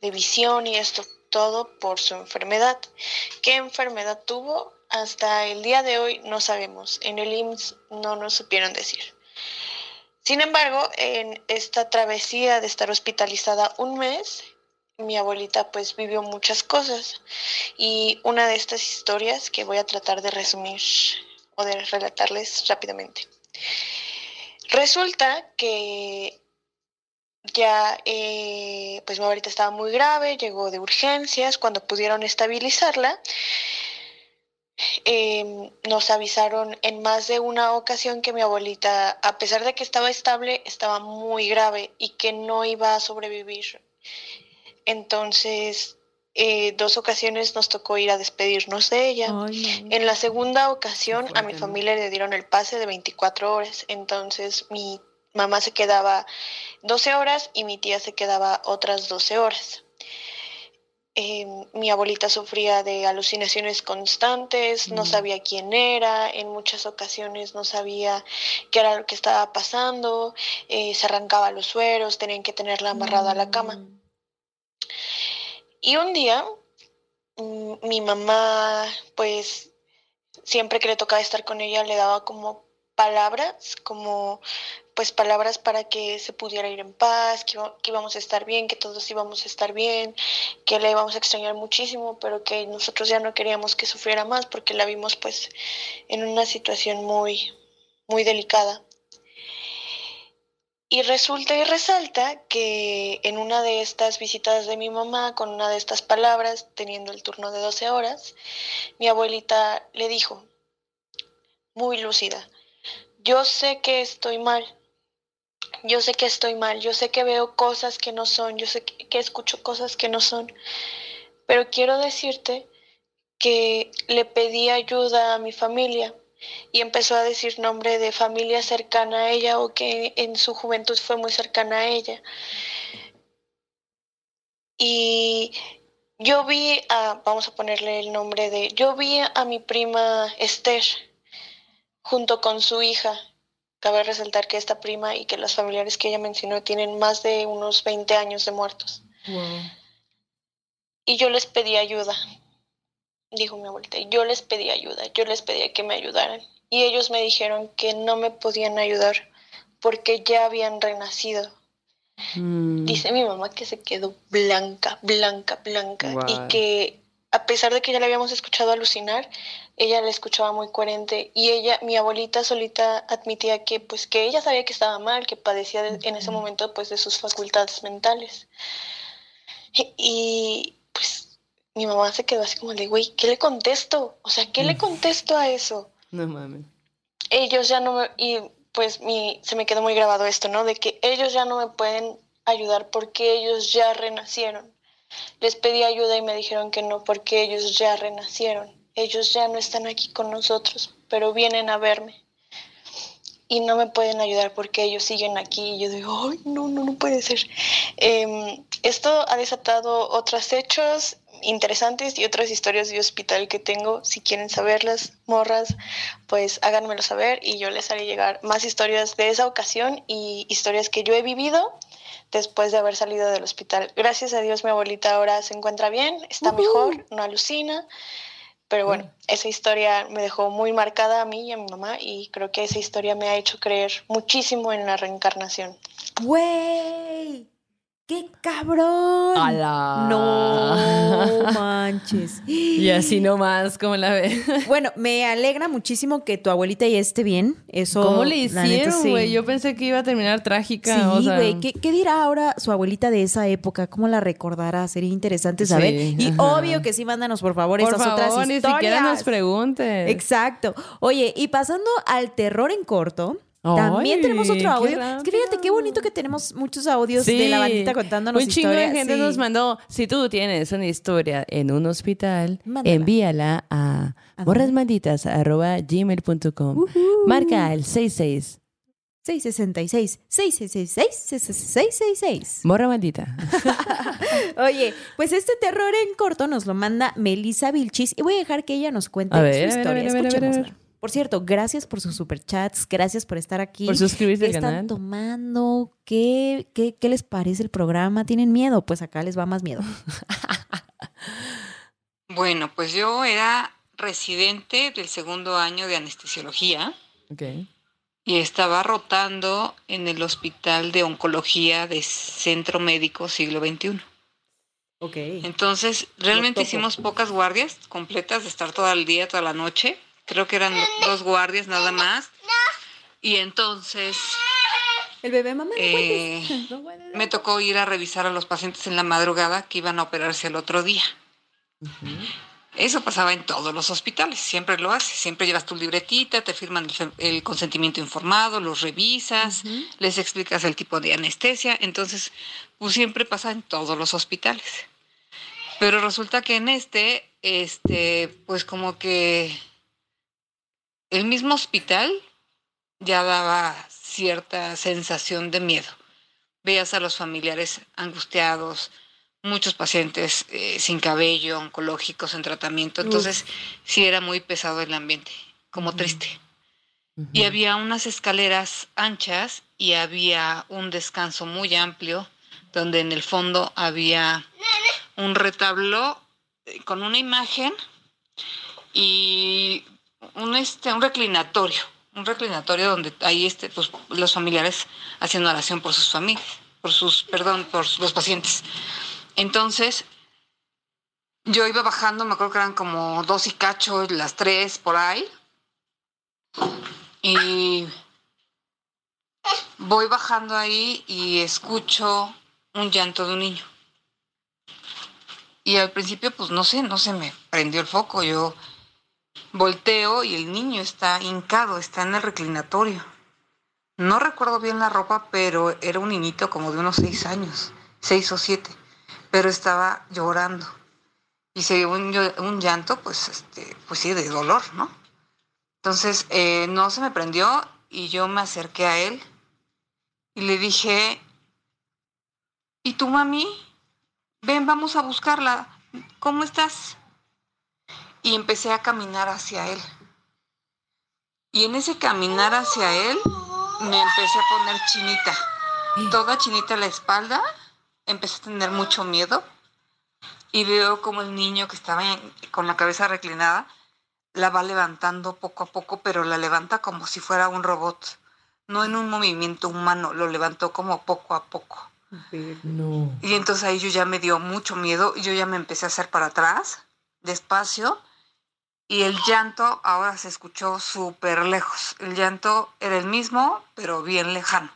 de visión y esto todo por su enfermedad. ¿Qué enfermedad tuvo? Hasta el día de hoy no sabemos. En el IMSS no nos supieron decir. Sin embargo, en esta travesía de estar hospitalizada un mes, mi abuelita pues vivió muchas cosas y una de estas historias que voy a tratar de resumir o de relatarles rápidamente. Resulta que ya, eh, pues mi abuelita estaba muy grave, llegó de urgencias, cuando pudieron estabilizarla, eh, nos avisaron en más de una ocasión que mi abuelita, a pesar de que estaba estable, estaba muy grave y que no iba a sobrevivir. Entonces, eh, dos ocasiones nos tocó ir a despedirnos de ella. Ay, no. En la segunda ocasión a mi familia le dieron el pase de 24 horas, entonces mi mamá se quedaba 12 horas y mi tía se quedaba otras 12 horas. Eh, mi abuelita sufría de alucinaciones constantes, no sabía quién era, en muchas ocasiones no sabía qué era lo que estaba pasando, eh, se arrancaba los sueros, tenían que tenerla amarrada a la cama. Y un día, mm, mi mamá, pues, siempre que le tocaba estar con ella, le daba como palabras, como, pues, palabras para que se pudiera ir en paz, que, íbamos a estar bien, que todos íbamos a estar bien, que la íbamos a extrañar muchísimo, pero que nosotros ya no queríamos que sufriera más porque la vimos, pues, en una situación muy, muy delicada. Y resulta y resalta que en una de estas visitas de mi mamá, con una de estas palabras, teniendo el turno de 12 horas, mi abuelita le dijo, muy lúcida, yo sé que estoy mal, yo sé que estoy mal, yo sé que veo cosas que no son, yo sé que, escucho cosas que no son, pero quiero decirte que le pedí ayuda a mi familia y empezó a decir nombre de familia cercana a ella o que en su juventud fue muy cercana a ella. Y yo vi a, vamos a ponerle el nombre de, yo vi a mi prima Esther junto con su hija. Cabe resaltar que esta prima y que los familiares que ella mencionó tienen más de unos 20 años de muertos. Y yo les pedí ayuda, dijo mi abuelita. Yo les pedí ayuda, yo les pedía que me ayudaran. Y ellos me dijeron que no me podían ayudar porque ya habían renacido. Mm. Dice mi mamá que se quedó blanca, blanca, blanca. Y que a pesar de que ya la habíamos escuchado alucinar, ella la escuchaba muy coherente. Y ella, mi abuelita solita admitía que pues que ella sabía que estaba mal, que padecía de- en ese momento pues de sus facultades mentales. Y, y, pues mi mamá se quedó así como de, güey, ¿qué le contesto? O sea, ¿qué le contesto a eso? No mames. ellos ya no me, y pues mi, se me quedó muy grabado esto, ¿no? De que ellos ya no me pueden ayudar porque ellos ya renacieron. Les pedí ayuda y me dijeron que no porque ellos ya renacieron. Ellos ya no están aquí con nosotros, pero vienen a verme. Y no me pueden ayudar porque ellos siguen aquí. Y yo digo, ay, no, no, no puede ser. Em, esto ha desatado otros hechos. interesantes y otras historias de hospital que tengo. Si quieren saberlas, morras, pues háganmelo saber y yo les haré llegar más historias de esa ocasión y historias que yo he vivido después de haber salido del hospital. Gracias a Dios mi abuelita ahora se encuentra bien, está mejor, no alucina. Pero bueno, esa historia me dejó muy marcada a mí y a mi mamá y creo que esa historia me ha hecho creer muchísimo en la reencarnación. ¡Güey! ¡Qué cabrón! ¡Hala! No manches. Y así nomás, como la ve. Bueno, me alegra muchísimo que tu abuelita ya esté bien. Eso. ¿Cómo le hicieron, sí. güey? Yo pensé que iba a terminar trágica. Sí, o sea, güey. ¿Qué, qué dirá ahora su abuelita de esa época? ¿Cómo la recordará? Sería interesante saber. Sí, y ajá. obvio que sí, mándanos por favor Por esas favor, otras ni historias. siquiera nos preguntes. Exacto. Oye, y pasando al terror en corto, también tenemos otro audio. Es que fíjate qué bonito que tenemos muchos audios de la bandita contándonos Un chingo historias. de gente Sí. nos mandó. Si tú tienes una historia en un hospital, Mándala. envíala a morrasmalditas.gmail.com. Marca el 66. 666 666 666 Morra maldita. Oye, pues este terror en corto nos lo manda Melissa Vilchis y voy a dejar que ella nos cuente A ver, su historia. a ver, a ver, a ver. Escuchémosla. Por cierto, gracias por sus superchats, gracias por estar aquí. Por suscribirse ¿Qué al están canal. tomando? ¿Qué, qué, ¿Qué les parece el programa? ¿Tienen miedo? Pues acá les va más miedo. Bueno, pues yo era residente del segundo año de anestesiología Ok. y estaba rotando en el Hospital de Oncología de Centro Médico Siglo XXI. Ok. Entonces, realmente hicimos pocas guardias completas de estar todo el día, toda la noche. Creo que eran dos guardias nada más. Y entonces El bebé mamá. no eh, me tocó ir a revisar a los pacientes en la madrugada que iban a operarse el otro día. Eso pasaba en todos los hospitales, siempre lo haces, siempre llevas tu libretita, te firman el consentimiento informado, los revisas, les explicas el tipo de anestesia, entonces pues siempre pasa en todos los hospitales. Pero resulta que en este, este, pues como que el mismo hospital ya daba cierta sensación de miedo. Veías a los familiares angustiados, muchos pacientes eh, sin cabello, oncológicos en tratamiento. Entonces, sí era muy pesado el ambiente, como triste. Y había unas escaleras anchas y había un descanso muy amplio, donde en el fondo había un retablo eh, con una imagen y un, este, un reclinatorio, un reclinatorio donde ahí este, pues, los familiares haciendo oración por sus familias, por sus, perdón, por los pacientes. Entonces, yo iba bajando, me acuerdo que eran como dos y cacho, las tres por ahí. Y voy bajando ahí y escucho un llanto de un niño. Y al principio, pues no sé, no se me prendió el foco. Yo volteo y el niño está hincado, está en el reclinatorio. No recuerdo bien la ropa, pero era un niñito como de unos seis años, seis o siete, pero estaba llorando. Y se dio un, llanto, pues, este, pues sí, de dolor, ¿no? Entonces, eh, no se me prendió y yo me acerqué a él y le dije, ¿y tu mami? Ven, vamos a buscarla. ¿Cómo estás? Y empecé a caminar hacia él. Y en ese caminar hacia él, me empecé a poner chinita. Toda chinita la espalda. Empecé a tener mucho miedo. Y veo como el niño que estaba en- con la cabeza reclinada la va levantando poco a poco, pero la levanta como si fuera un robot. No en un movimiento humano, lo levantó como poco a poco. No. Y entonces ahí yo ya me dio mucho miedo y yo ya me empecé a hacer para atrás, despacio, y el llanto ahora se escuchó súper lejos. El llanto era el mismo, pero bien lejano.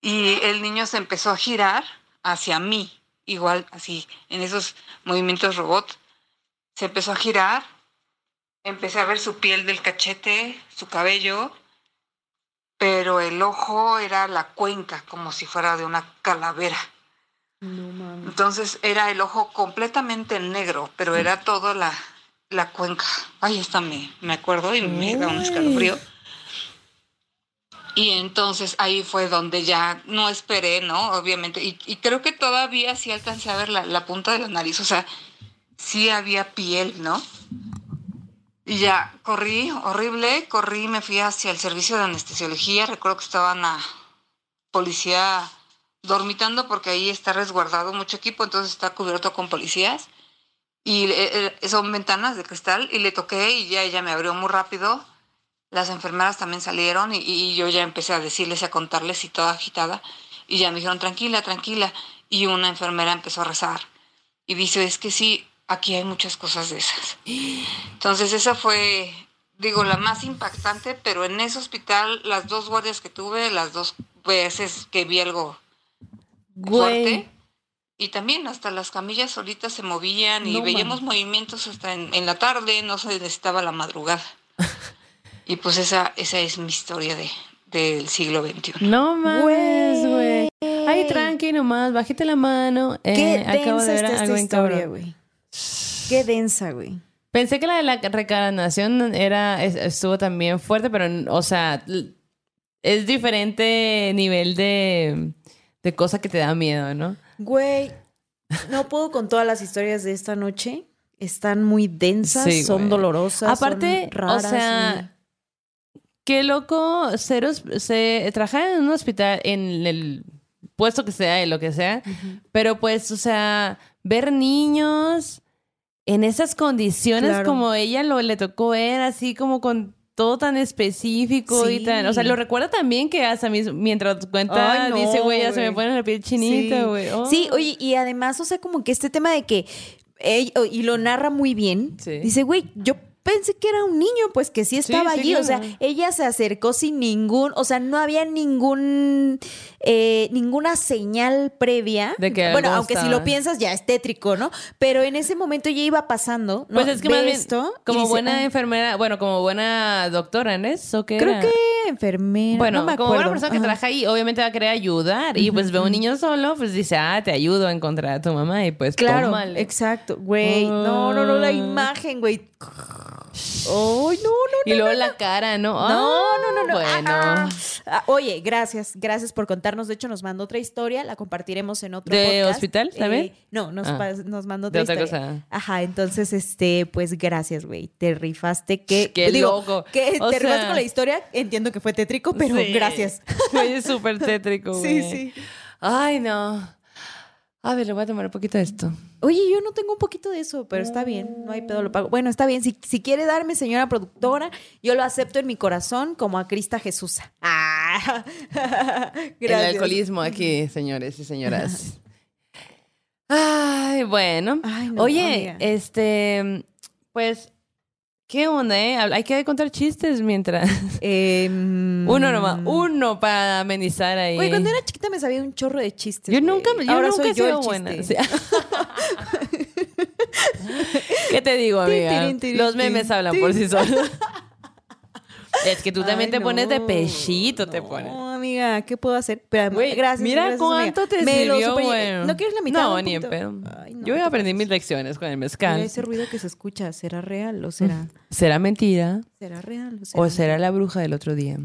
Y el niño se empezó a girar hacia mí, igual así, en esos movimientos robot. Se empezó a girar, empecé a ver su piel del cachete, su cabello, pero el ojo era la cuenca, como si fuera de una calavera. Entonces era el ojo completamente negro, pero era toda la, la cuenca. Ay, esta me, me acuerdo y me da un escalofrío. Y entonces ahí fue donde ya no esperé, ¿no? Obviamente. Y, y creo que todavía sí alcancé a ver la, la punta de la nariz. O sea, sí había piel, ¿no? Y ya corrí, horrible, corrí, me fui hacia el servicio de anestesiología. Recuerdo que estaban a policía dormitando porque ahí está resguardado mucho equipo, entonces está cubierto con policías. Y eh, eh, son ventanas de cristal y le toqué y ya ella me abrió muy rápido. Las enfermeras también salieron y, y yo ya empecé a decirles y a contarles y toda agitada. Y ya me dijeron, tranquila, tranquila. Y una enfermera empezó a rezar. Y dice, es que sí, aquí hay muchas cosas de esas. Entonces esa fue, digo, la más impactante, pero en ese hospital, las dos guardias que tuve, las dos veces que vi algo fuerte. Y también hasta las camillas solitas se movían y No veíamos movimientos hasta en, en la tarde, no se necesitaba la madrugada. y pues esa, esa es mi historia de, del siglo XXI. No mames, güey. Ay, tranqui nomás, bajite la mano. Eh, Qué acabo densa de ver está esta algo historia, güey. Qué densa, güey. Pensé que la de la reencarnación era, es- estuvo también fuerte, pero, o sea, es diferente nivel de, de cosa que te da miedo, ¿no? Güey, no puedo con todas las historias de esta noche. Están muy densas, Sí, son güey. dolorosas. Aparte, son raras, o sea, qué loco ser, se, trabajar en un hospital, en el puesto que sea, en lo que sea, pero pues, o sea, ver niños en esas condiciones Claro. como ella lo le tocó ver, así como con todo tan específico y tan, o sea, lo recuerda también que hasta mis- mientras cuenta Ay, no, dice, güey, ya se me pone la piel chinita, Sí. güey. Oh. Sí, oye, y además, o sea, como que este tema de que. y lo narra muy bien. Sí. Dice, güey, yo pensé que era un niño, pues que sí estaba sí, allí. O sea, claro. ella se acercó sin ningún. O sea, no había ningún. eh, ninguna señal previa. De que bueno, aunque si lo piensas ya es tétrico, ¿no? Pero en ese momento ella iba pasando. ¿no? Pues es que más bien, esto como dice, buena "Ah, enfermera, bueno, como buena doctora, ¿no es? ¿O qué Creo era? que enfermera. Bueno, no me como acuerdo. persona que Ajá. trabaja ahí, obviamente va a querer ayudar. Y pues ve a un niño solo, pues dice, ah, te ayudo a encontrar a tu mamá. Y pues, Claro, tómale. exacto. Güey, no, no, no, la imagen, güey. Ay, no, no, Y luego la cara, ¿no? No, no, no, no. Bueno. Ah, ah, oye, gracias, gracias por contarnos. De hecho, nos mandó otra historia, la compartiremos en otro ¿De podcast. hospital también? no, nos, Ah. nos mandó De otra, otra historia. cosa. Ajá, entonces, este, pues gracias, güey. Te rifaste que. Qué digo, loco. Que O te rifaste sea- con la historia. Entiendo que fue tétrico, pero Sí. gracias. Es súper tétrico, Sí, güey. sí. Ay, no. A ver, le voy a tomar un poquito de esto. Oye, yo no tengo un poquito de eso, pero está bien, no hay pedo, lo pago. Bueno, está bien, si, si quiere darme, señora productora, yo lo acepto en mi corazón como a Crista Jesús. Ah, El alcoholismo aquí, señores y señoras. Ay, bueno. Ay, no, Oye, este, pues, ¿qué onda, eh? Hay que contar chistes mientras. Em, Uno nomás, uno para amenizar ahí. Güey, cuando era chiquita me sabía un chorro de chistes. Yo nunca, yo Ahora nunca soy he yo sido el buena. chiste. ¿Qué te digo, amiga? Los memes hablan por sí solos. Es que tú también Ay, te pones de no, pechito, te no, pones. amiga, ¿qué puedo hacer? Pero, Güey, gracias. mira gracias, cuánto amiga. te Me lo sirvió, super- güey. ¿No quieres la mitad? No, ni en pedo. Ay, Yo voy a aprender mis lecciones con el mezcal. ese ruido que se escucha, ¿será real o será? ¿Será mentira? ¿Será real o será? ¿O será la bruja del otro día?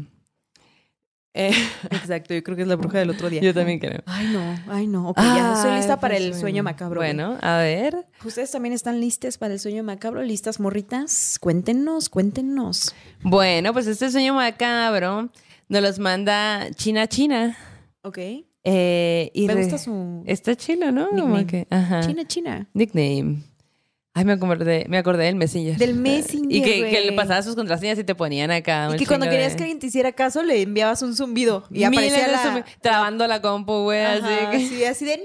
Eh, Exacto, yo creo que es la bruja del otro día. yo también creo. Ay, no, ay, no. Ok, ya estoy Ay, lista para el sueño macabro. güey. Bueno, a ver. ¿Ustedes también están listas para el sueño macabro? ¿Listas, morritas? Cuéntenos, cuéntenos. Bueno, pues este sueño macabro nos los manda China China. Ok. Eh, y Me gusta su Está chilo, ¿no? Como nickname. que- ajá. China China. Nickname. Ay, me acordé, me acordé del Messenger. Del Messenger, Y que, que le pasabas sus contraseñas y te ponían acá. Y que cuando querías de- que alguien te hiciera caso, le enviabas un zumbido. Y Miles aparecía la... zumbi- Trabando la compu, güey, así que... sí, así de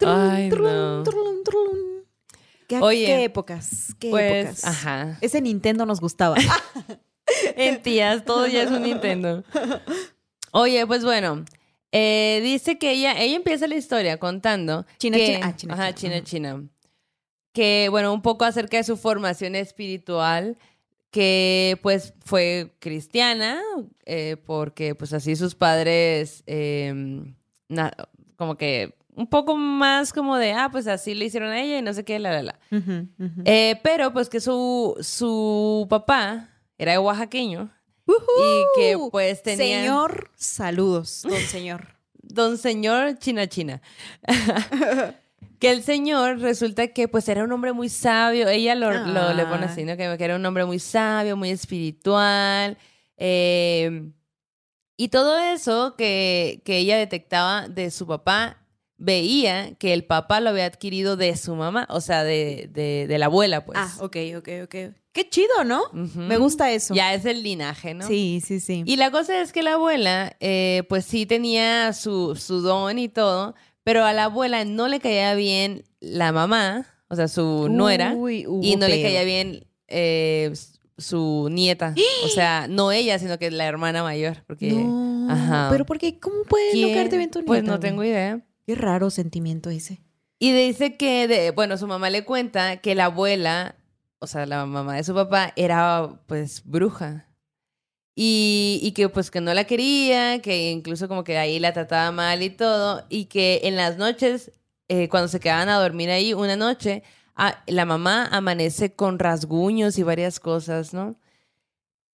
¡No! Ay, Trun, no. trun, trun. ¿Qué, Oye, qué épocas? ¿Qué pues, épocas? ajá. Ese Nintendo nos gustaba. En tías, todo ya es un Nintendo. Oye, pues bueno. Eh, dice que ella, ella empieza la historia contando. China, que- China. Ah, China, Ajá, China. China, China. Que, bueno, un poco acerca de su formación espiritual, que pues fue cristiana, eh, porque pues así sus padres, eh, na- como que un poco más como de, ah, pues así le hicieron a ella y no sé qué, la, la, la. Ujú, ujú. Eh, pero pues que su, su papá era oaxaqueño y que pues tenía... Señor, saludos, don señor. Don señor China China. que el señor resulta que pues era un hombre muy sabio, ella lo, lo- le pone Ah. así, ¿no? Que, que era un hombre muy sabio, muy espiritual. eh, y todo eso que, que ella detectaba de su papá, veía que el papá lo había adquirido de su mamá, o sea, de, de, de la abuela, pues. Ah, ok, ok, ok. Qué chido, ¿no? Me gusta eso. Ya es el linaje, ¿no? Sí, sí, sí. Y la cosa es que la abuela, eh, pues sí tenía su, su don y todo, pero a la abuela no le caía bien la mamá, o sea, su nuera, Uy, hubo y no le caía bien eh, su nieta. O sea, no ella, sino que la hermana mayor. Porque, No, Ajá. pero ¿por qué? ¿Cómo puede no ¿Quién? caerte bien tu Pues nieta, no güey? tengo idea. Qué raro sentimiento ese. Y dice que, de, bueno, su mamá le cuenta que la abuela, o sea, la mamá de su papá, era pues bruja. Y, y que pues que no la quería, que incluso como que ahí la trataba mal y todo. Y que en las noches, eh, cuando se quedaban a dormir ahí una noche, ah, la mamá amanece con rasguños y varias cosas, ¿no?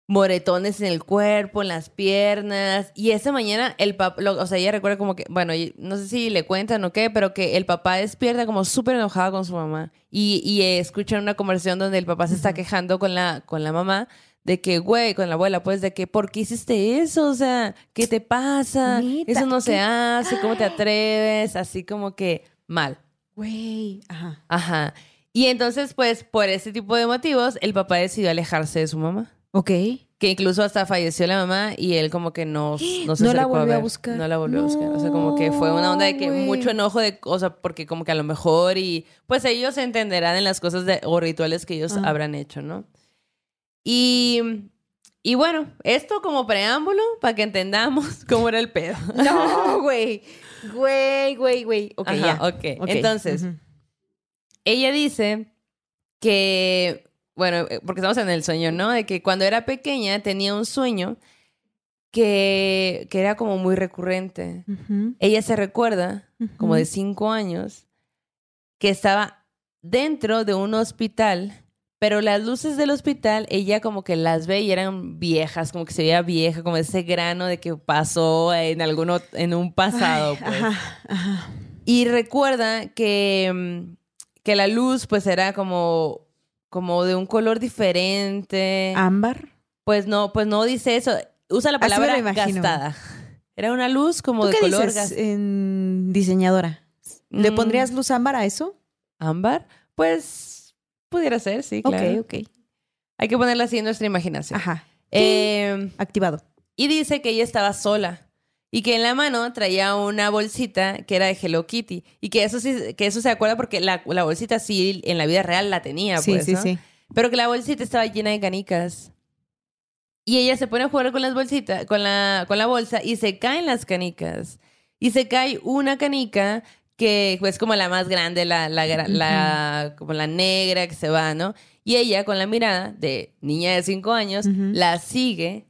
Moretones en el cuerpo, en las piernas. Y esa mañana el papá, o sea, ella recuerda como que, bueno, no sé si le cuentan o qué, pero que el papá despierta como súper enojado con su mamá. Y, y escuchan una conversación donde el papá se está quejando con la, con la mamá de que, güey, con la abuela, pues, de que, ¿por qué hiciste eso? O sea, ¿qué te pasa? Eso no se hace, ¿cómo te atreves? Así como que mal. Güey. Ajá. Ajá. Y entonces, pues, por ese tipo de motivos, el papá decidió alejarse de su mamá. Ok. Que incluso hasta falleció la mamá y él como que no, no se No la volvió a ver. buscar. No la volvió a buscar. O sea, como que fue una onda de que No, güey. mucho enojo de, o sea, porque como que a lo mejor y pues ellos se entenderán en las cosas de, o rituales que ellos Ah. habrán hecho, ¿no? Y, y bueno, esto como preámbulo para que entendamos cómo era el pedo. No, güey. Güey, güey, güey. Ok, Ajá, ya. ok. Entonces, Ujú. ella dice que, bueno, eh, porque estamos en el sueño, ¿no? De que cuando era pequeña tenía un sueño que, que era como muy recurrente. Ella se recuerda, como de cinco años, que estaba dentro de un hospital, pero las luces del hospital, ella como que las ve y eran viejas, como que se veía vieja, como ese grano de que pasó en alguno, en un pasado. pues. Ajá, ajá. Y recuerda que, que la luz pues era como, como de un color diferente. Ámbar. Pues no, pues no dice eso. Usa la palabra gastada. Era una luz como ¿Tú de qué color dices en diseñadora? ¿Le Mm, pondrías luz ámbar a eso? ámbar. Pues pudiera ser, sí, claro. Ok, ok. Hay que ponerla así en nuestra imaginación. Ajá. Eh, Activado. y dice que ella estaba sola y que en la mano traía una bolsita que era de Hello Kitty y que eso sí, que eso se acuerda porque la, la bolsita sí en la vida real la tenía, Sí, pues, sí, ¿no? sí. Pero que la bolsita estaba llena de canicas. Y ella se pone a jugar con las bolsitas, con la, con la bolsa y se caen las canicas. Y se cae una canica que pues como la más grande, la, la, la- como la negra que se va, ¿no? Y ella con la mirada de niña de cinco años Ujú. la sigue,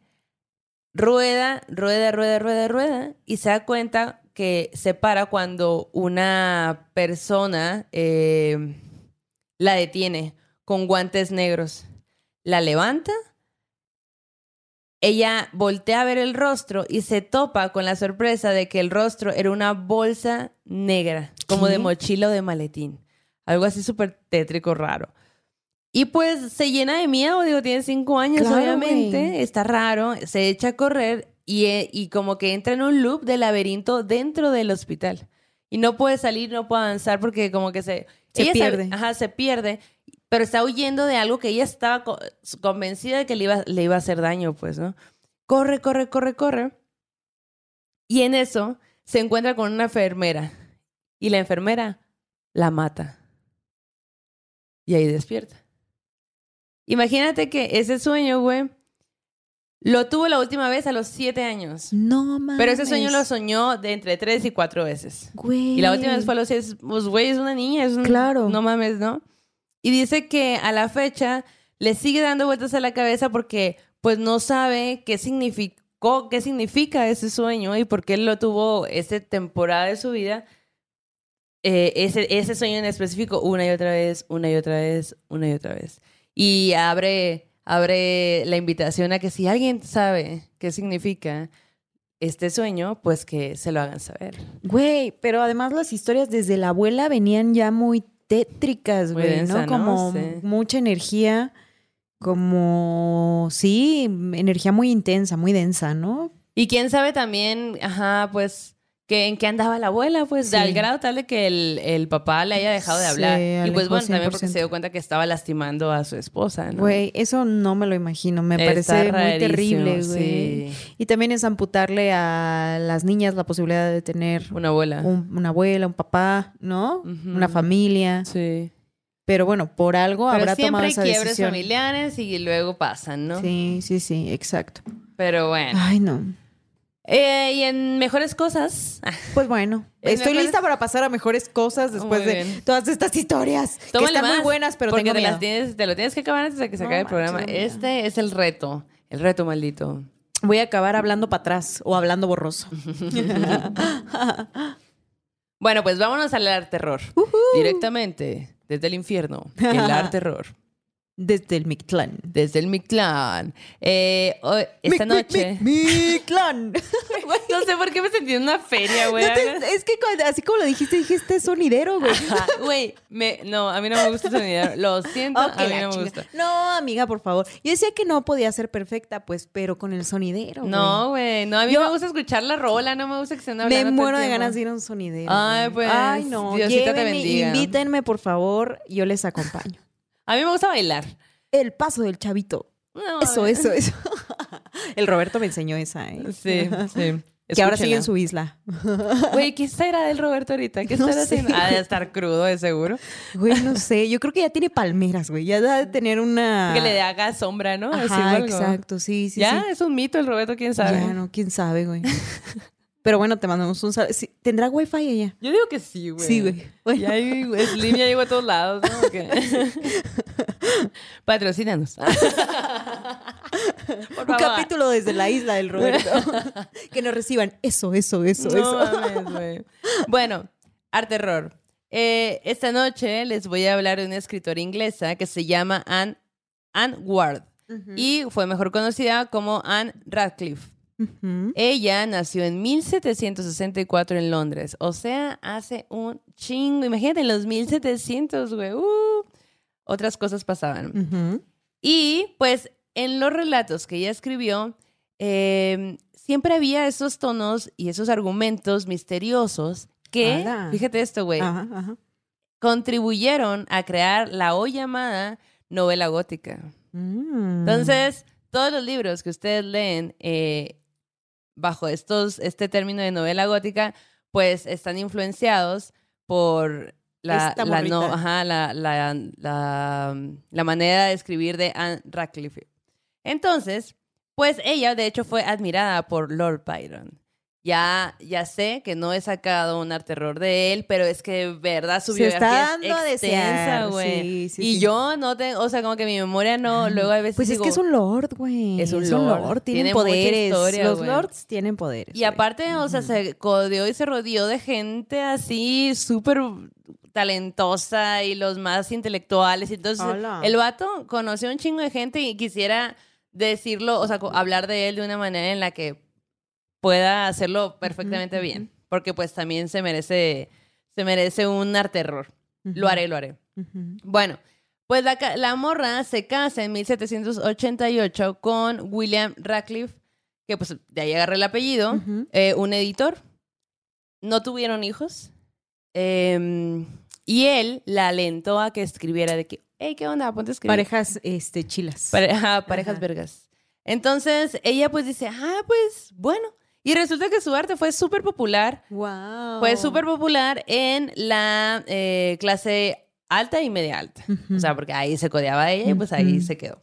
rueda, rueda, rueda, rueda, rueda y se da cuenta que se para cuando una persona eh, la detiene con guantes negros. La levanta, ella voltea a ver el rostro y se topa con la sorpresa de que el rostro era una bolsa negra, como ¿Qué? de mochila o de maletín. Algo así súper tétrico, raro. Y pues se llena de miedo, digo, tiene cinco años, Claro, obviamente, está raro, se echa a correr y, eh, y como que entra en un loop de laberinto dentro del hospital. Y no puede salir, no puede avanzar porque como que se... Se ella sabe- pierde. ajá, se pierde, pero está huyendo de algo que ella estaba co- convencida de que le iba, le iba a hacer daño, pues, ¿no? Corre, corre, corre, corre. Y en eso se encuentra con una enfermera. Y la enfermera la mata. Y ahí despierta. Imagínate que ese sueño, güey, lo tuvo la última vez a los siete años. No mames. Pero ese sueño lo soñó de entre tres y cuatro veces. Güey. Y la última vez fue a los seis, pues güey, es una niña, es un... Claro. No mames, ¿no? Y dice que a la fecha le sigue dando vueltas a la cabeza porque pues no sabe qué significó, qué significa ese sueño y por qué él lo tuvo esa temporada de su vida. eh, ese, ese sueño en específico una y otra vez, una y otra vez, una y otra vez. Y abre, abre la invitación a que si alguien sabe qué significa este sueño, pues que se lo hagan saber. Güey, pero además las historias desde la abuela venían ya muy tétricas, güey, densa, ¿no? ¿no? Como Sí. mucha energía, como, sí, energía muy intensa, muy densa, ¿no? Y quién sabe también, ajá, pues, que en qué andaba la abuela, pues, Sí. al grado tal de que el, el papá le haya dejado de hablar. y pues bueno, también porque 100%. se dio cuenta que estaba lastimando a su esposa, ¿no? Güey, eso no me lo imagino, me Está parece muy terrible, güey. sí. Y también es amputarle a las niñas la posibilidad de tener Una abuela. un- una abuela, un papá, ¿no? Una familia. Sí. Pero bueno, por algo Pero habrá siempre tomado esa quiebres decisión. familiares y luego pasan, ¿no? Sí, sí, sí, exacto. Pero bueno. Ay, no. Eh, y en mejores cosas. ah, Pues bueno, En estoy mejores- lista para pasar a mejores cosas después de todas estas historias que tómale están muy buenas, pero porque tengo te, miedo. las tienes, te lo tienes que acabar antes de que se No acabe el programa. Este es el reto. El reto maldito. Voy a acabar hablando para atrás o hablando borroso. Bueno, pues vámonos al art terror. Directamente desde el infierno. El art terror. Desde el Mictlán. Desde el Mictlán. Eh, hoy- esta Mic, mic, noche. mic, Mictlán. No sé por qué me sentí en una feria, güey. No te- es que cuando- así como lo dijiste, dijiste "Este sonidero, güey. Ajá, Güey, me- no, a mí no me gusta ese sonido. Lo siento, Ok, a mí la no me chinga. gusta. No, amiga, por favor. Yo decía que no podía ser perfecta, pues, pero con el sonidero. güey. No, güey, no, a mí me gusta escuchar la rola, no me gusta que estén Me hablando. todo el muero de tiempo. ganas de ir a un sonidero. Ay, güey. pues, Ay, no. Diosito te Llévenme, bendiga. invítenme, por favor. Yo les acompaño. A mí me gusta bailar. El paso del chavito. No, Eso, eh. eso, eso. El Roberto me enseñó esa, ¿eh? Sí, sí. Que ahora sigue en su isla. Güey, ¿qué será del Roberto ahorita? ¿Qué No estará sé. haciendo? Ha de estar crudo, de seguro. Güey, no sé. Yo creo que ya tiene palmeras, güey. Ya da de tener una. Que le haga sombra, ¿no? Ajá, exacto. Sí, sí, ya, sí. es un mito el Roberto, quién sabe. Ya, no, quién sabe, güey. Pero bueno, te mandamos un saludo. Sí, ¿Tendrá wifi ella? Yo digo que sí, güey. Sí, güey. Bueno. Ya hay, Slim ya llegó a todos lados, ¿no? Patrocínanos. Un capítulo desde la isla del Roberto. que nos reciban eso, eso, eso, No eso. mames. Bueno, arte terror. Eh, esta noche les voy a hablar de una escritora inglesa que se llama Anne, Anne Ward y fue mejor conocida como Anne Radcliffe. Ella nació en 1764 en Londres, o sea, hace un chingo. Imagínate, en los 1700, güey. uh, otras cosas pasaban. Y pues en los relatos que ella escribió, eh, siempre había esos tonos y esos argumentos misteriosos que, Ala. fíjate esto, güey, contribuyeron a crear la hoy llamada novela gótica. Mm. Entonces, todos los libros que ustedes leen eh, bajo estos, este término de novela gótica, pues están influenciados por la, la, no- ajá, la, la manera de escribir de Anne Radcliffe. Entonces, pues ella de hecho fue admirada por Lord Byron. Ya, ya sé que no he sacado un arte de él, pero es que de verdad su Se está dando es a extensa, güey. sí, sí, y sí. yo no tengo, o sea, como que mi memoria no, luego a veces Pues es que es un lord, güey. Es un lord. Tienen Tiene poderes. historia, Los lords tienen poderes. Y aparte, o sea, se codeó y se rodeó de gente así súper talentosa y los más intelectuales. Entonces, Hola. el vato conoció un chingo de gente y quisiera decirlo, o sea, hablar de él de una manera en la que pueda hacerlo perfectamente bien. Porque pues también se merece, se merece un arte terror. Lo haré, lo haré. Bueno, pues la, la morra se casa en 1788 con William Radcliffe, que pues de ahí agarré el apellido, eh, un editor. No tuvieron hijos. em, y él la alentó a que escribiera de que, hey, ¿qué onda? Ponte a escribir. Parejas este, chilas. Pare- parejas Ajá. vergas. Entonces, ella pues dice, ah, pues bueno. Y resulta que su arte fue súper popular. wow. Fue súper popular en la eh, clase alta y media alta. O sea, porque ahí se codeaba ella y pues ahí se quedó.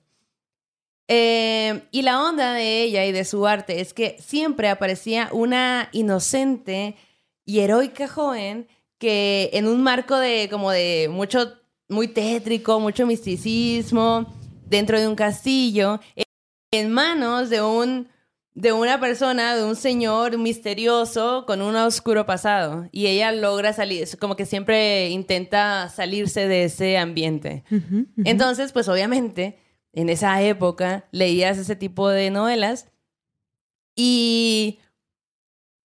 Eh, y la onda de ella y de su arte es que siempre aparecía una inocente y heroica joven que en un marco de como de mucho, muy tétrico, mucho misticismo, dentro de un castillo, en manos de un de una persona, de un señor misterioso con un oscuro pasado. Y ella logra salir, como que siempre intenta salirse de ese ambiente. Entonces, pues obviamente, en esa época leías ese tipo de novelas y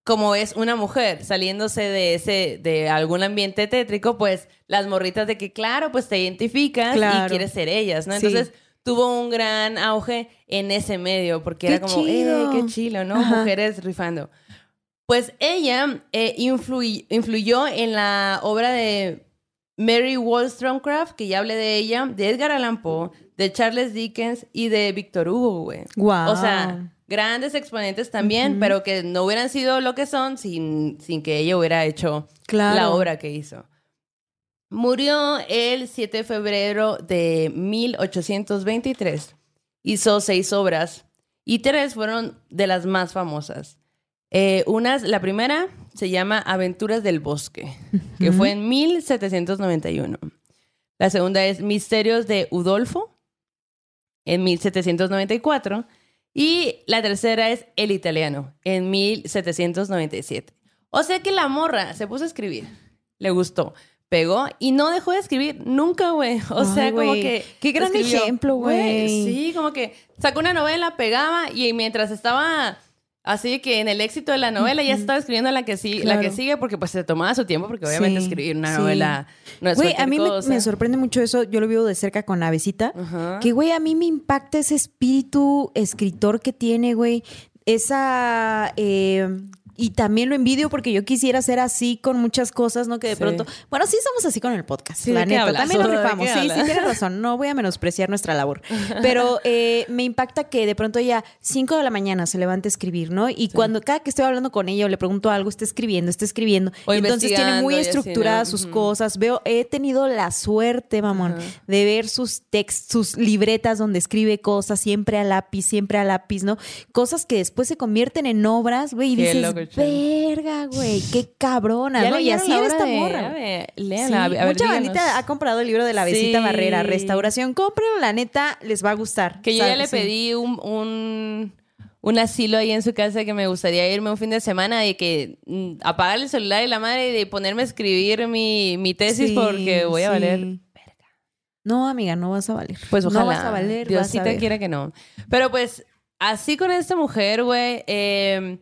como es una mujer saliéndose de ese de algún ambiente tétrico, pues las morritas de que claro, pues te identificas Claro. y quieres ser ellas, ¿no? Sí. Tuvo un gran auge en ese medio porque ¡Qué era como, chido! "Eh, qué chilo, ¿no? Ajá. Mujeres rifando. Pues ella eh, influi- influyó en la obra de Mary Wollstonecraft, que ya hablé de ella, de Edgar Allan Poe, de Charles Dickens y de Victor Hugo, güey. Guau. O sea, grandes exponentes también, pero que no hubieran sido lo que son sin, sin que ella hubiera hecho Claro. la obra que hizo. Murió el 7 de febrero de 1823. Hizo seis obras y tres fueron de las más famosas. Eh, unas, la primera se llama Aventuras del Bosque, que fue en 1791. La segunda es Misterios de Udolfo, en 1794. Y la tercera es El Italiano, en 1797. O sea que la morra se puso a escribir, le gustó, pegó y no dejó de escribir nunca, güey. O Ay, sea, como güey. que... Qué gran escribió, ejemplo, güey. Sí, como que sacó una novela, pegaba y mientras estaba así que en el éxito de la novela ya estaba escribiendo la que, sí, la que sigue porque pues se tomaba su tiempo porque obviamente Sí, escribir una sí. novela no es Güey, a mí me, cosa. me sorprende mucho eso. Yo lo vivo de cerca con Avesita. Ajá. Que, güey, a mí me impacta ese espíritu escritor que tiene, güey. Esa. eh, y también lo envidio porque yo quisiera ser así con muchas cosas, ¿no? Que de Sí. pronto. Bueno, sí somos así con el podcast, Sí, la ¿de qué neta. hablas? También nos ¿De qué rifamos. Sí, sí, hablas? tienes razón. No voy a menospreciar nuestra labor. Pero eh, me impacta que de pronto ella, 5 de la mañana, se levanta a escribir, ¿no? Y cuando cada que estoy hablando con ella o le pregunto algo, está escribiendo, está escribiendo. O entonces tiene muy estructuradas sus cosas. Veo, he tenido la suerte, mamón, de ver sus textos, sus libretas donde escribe cosas siempre a lápiz, siempre a lápiz, ¿no? Cosas que después se convierten en obras, güey, y dices, verga, güey, qué cabrona, ¿no? Y así era esta de- morra. a ver, Sí, léanla, a ver, mucha díganos. bandita ha comprado el libro de la besita Sí. Barrera, Restauración. Cómprenlo, la neta, les va a gustar. Que yo ya le pedí un, un, un asilo ahí en su casa que me gustaría irme un fin de semana y que mm, apagar el celular y la madre y de ponerme a escribir mi, mi tesis Sí, porque voy a sí. valer. No, amiga, no vas a valer. Pues ojalá. No vas a valer, vas a Diosita quiera que no. Pero pues, así con esta mujer, güey, eh,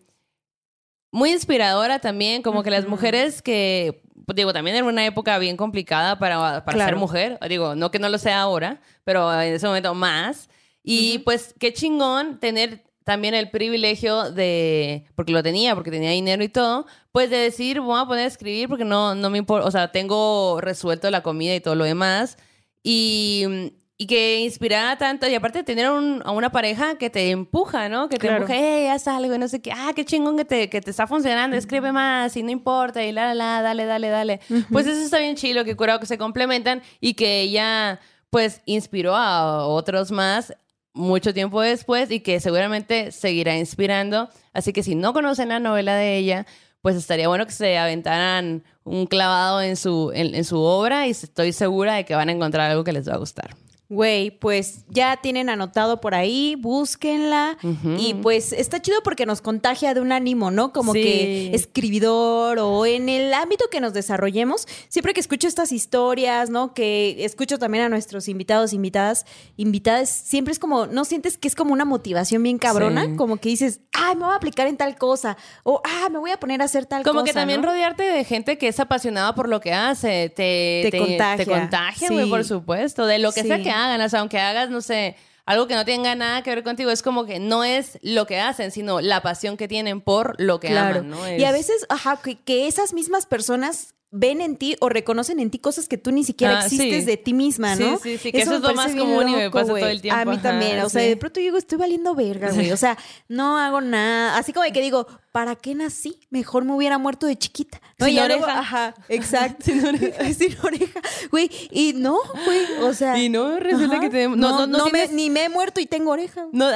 muy inspiradora también, como que las mujeres que, pues, digo, también en una época bien complicada para, para Claro. ser mujer, digo, no que no lo sea ahora, pero en ese momento más. Y pues, qué chingón tener también el privilegio de, porque lo tenía, porque tenía dinero y todo, pues de decir, voy a poner a escribir porque no, no me importa, o sea, tengo resuelto la comida y todo lo demás. Y, y que inspirara tanto, y aparte de tener un- a una pareja que te empuja, ¿no? Que te Claro. empuja, hey, haz algo, y no sé qué, ah, qué chingón que te, que te está funcionando, escribe más, y no importa, y la, la, la, dale, dale, dale. Pues eso está bien chido, que curado que se complementan y que ella, pues, inspiró a otros más mucho tiempo después y que seguramente seguirá inspirando. Así que si no conocen la novela de ella, pues estaría bueno que se aventaran un clavado en su, en, en su obra y estoy segura de que van a encontrar algo que les va a gustar. Güey, pues ya tienen anotado por ahí, búsquenla. Y pues está chido porque nos contagia de un ánimo, ¿no? Como Sí. que escribidor o en el ámbito que nos desarrollemos. Siempre que escucho estas historias, ¿no? Que escucho también a nuestros invitados, invitadas, invitadas, siempre es como, ¿no sientes que es como una motivación bien cabrona? Sí. Como que dices, ay, me voy a aplicar en tal cosa. O, ah, me voy a poner a hacer tal Como cosa. que también ¿no? rodearte de gente que es apasionada por lo que hace, te, Te contagia. Te contagia, güey, Sí. por supuesto. De lo que sea que hagan, o sea, aunque hagas, no sé, algo que no tenga nada que ver contigo, es como que no es lo que hacen, sino la pasión que tienen por lo que Claro. aman, ¿no? Y a Es- veces, ajá, que, que esas mismas personas ven en ti o reconocen en ti cosas que tú ni siquiera Ah, existes sí. de ti misma, Sí, ¿no? sí, sí, que eso me es lo más común y me pasa todo el tiempo, A mí ajá, también, o sea, sí. de pronto yo digo, estoy valiendo verga, güey. O sea, no hago nada. Así como de que digo, ¿para qué nací? Mejor me hubiera muerto de chiquita. No, Sin y luego- oreja. ajá, exacto. Sin oreja. Sin oreja. Güey, y no, güey, o sea. Y no, resulta ajá, que te- no- no- no me- tienes- ni me he muerto y tengo oreja. No,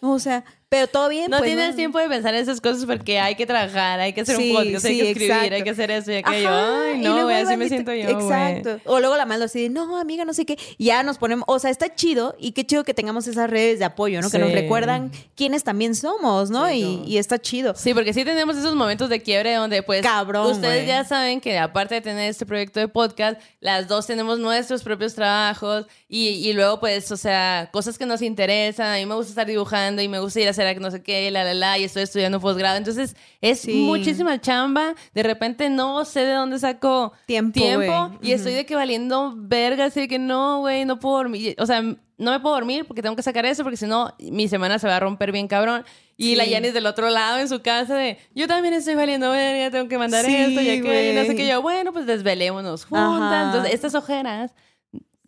O sea, Pero todo bien. No pues, tienes tiempo de pensar en esas cosas porque hay que trabajar, hay que hacer Sí, un podcast, hay que escribir, exacto. hay que hacer eso y aquello. Ay, no, güey, así me siento yo. Exacto. O luego la mando así de, no, amiga, no sé qué. Y ya nos ponemos, o sea, está chido y qué chido que tengamos esas redes de apoyo, ¿no? Que nos recuerdan quiénes también somos, ¿no? Y, no. y está chido. Sí, porque sí tenemos esos momentos de quiebre donde pues Cabrón, ustedes ya saben que aparte de tener este proyecto de podcast, las dos tenemos nuestros propios trabajos y, y luego pues, o sea, cosas que nos interesan, a mí me gusta estar dibujando y me gusta ir a hacer no sé qué, la, la, la, y estoy estudiando posgrado, entonces es Sí. muchísima chamba, de repente no sé de dónde saco Tiempo, tiempo y estoy de que valiendo verga, así de que no, güey, no puedo dormir, o sea, no me puedo dormir porque tengo que sacar eso, porque si no, mi semana se va a romper bien cabrón. Y Sí. la Yanis del otro lado en su casa de, yo también estoy valiendo verga, tengo que mandar Sí, esto y aquello, no sé qué. Yo, bueno, pues desvelémonos juntas. Ajá. Entonces, estas ojeras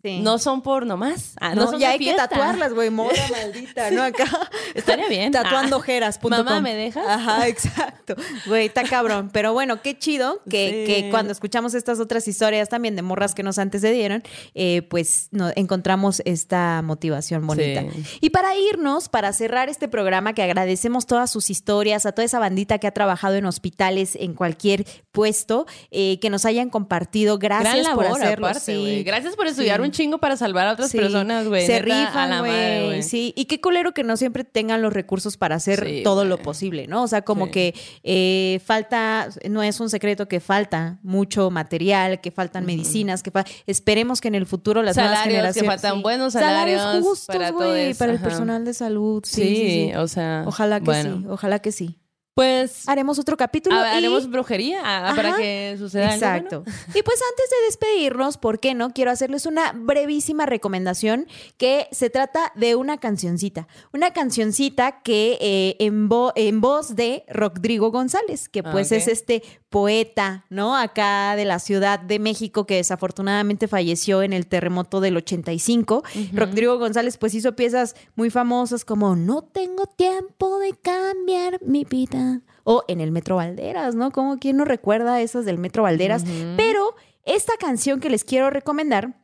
Sí. no son por nomás. Ah, no, No, son ya hay que tatuarlas, güey, moda maldita, ¿no? Acá. Estaría bien. Tatuandoojeras.com. Mamá, ¿me dejas? Ajá, exacto. Güey, está cabrón. Pero bueno, qué chido que, Sí. que cuando escuchamos estas otras historias también de morras que nos antecedieron, eh, pues no, encontramos esta motivación bonita. Sí. Y para irnos, para cerrar este programa, que agradecemos todas sus historias, a toda esa bandita que ha trabajado en hospitales, en cualquier puesto, eh, que nos hayan compartido. Gracias Gran labor, por hacerlo. aparte. Gracias por estudiar Sí. Un chingo para salvar a otras Sí. personas, güey. Se rifan, güey. Sí, y qué culero que no siempre tengan los recursos para hacer Sí, todo lo güey. posible, ¿no? O sea, como Sí. que eh, falta, no es un secreto que falta mucho material, que faltan medicinas, que fa- esperemos que en el futuro las nuevas Salarios, que generaciones faltan buenos salarios justos, para todo güey, eso, para el personal de salud. Sí, Sí, sí, sí. o sea. Ojalá que bueno. sí, ojalá que sí. Pues Haremos otro capítulo. a- y- haremos brujería ah, para Ajá. que suceda algo Exacto. bueno. Y pues antes de despedirnos, ¿por qué no? Quiero hacerles una brevísima recomendación que se trata de una cancioncita. Una cancioncita que eh, en, vo- en voz de Rodrigo González, que Ah, pues es este poeta, ¿no? Acá de la Ciudad de México que desafortunadamente falleció en el terremoto del 85. Rodrigo González pues hizo piezas muy famosas como No tengo tiempo de cambiar mi vida. O en el Metro Valderas, ¿no? Como quien no recuerda esas del Metro Valderas. Pero esta canción que les quiero recomendar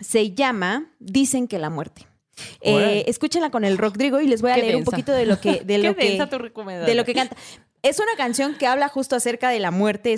se llama Dicen que la muerte. Eh, escúchenla con el Rodrigo y les voy a leer un poquito de lo que, de lo que, de lo que canta. Es una canción que habla justo acerca de la muerte,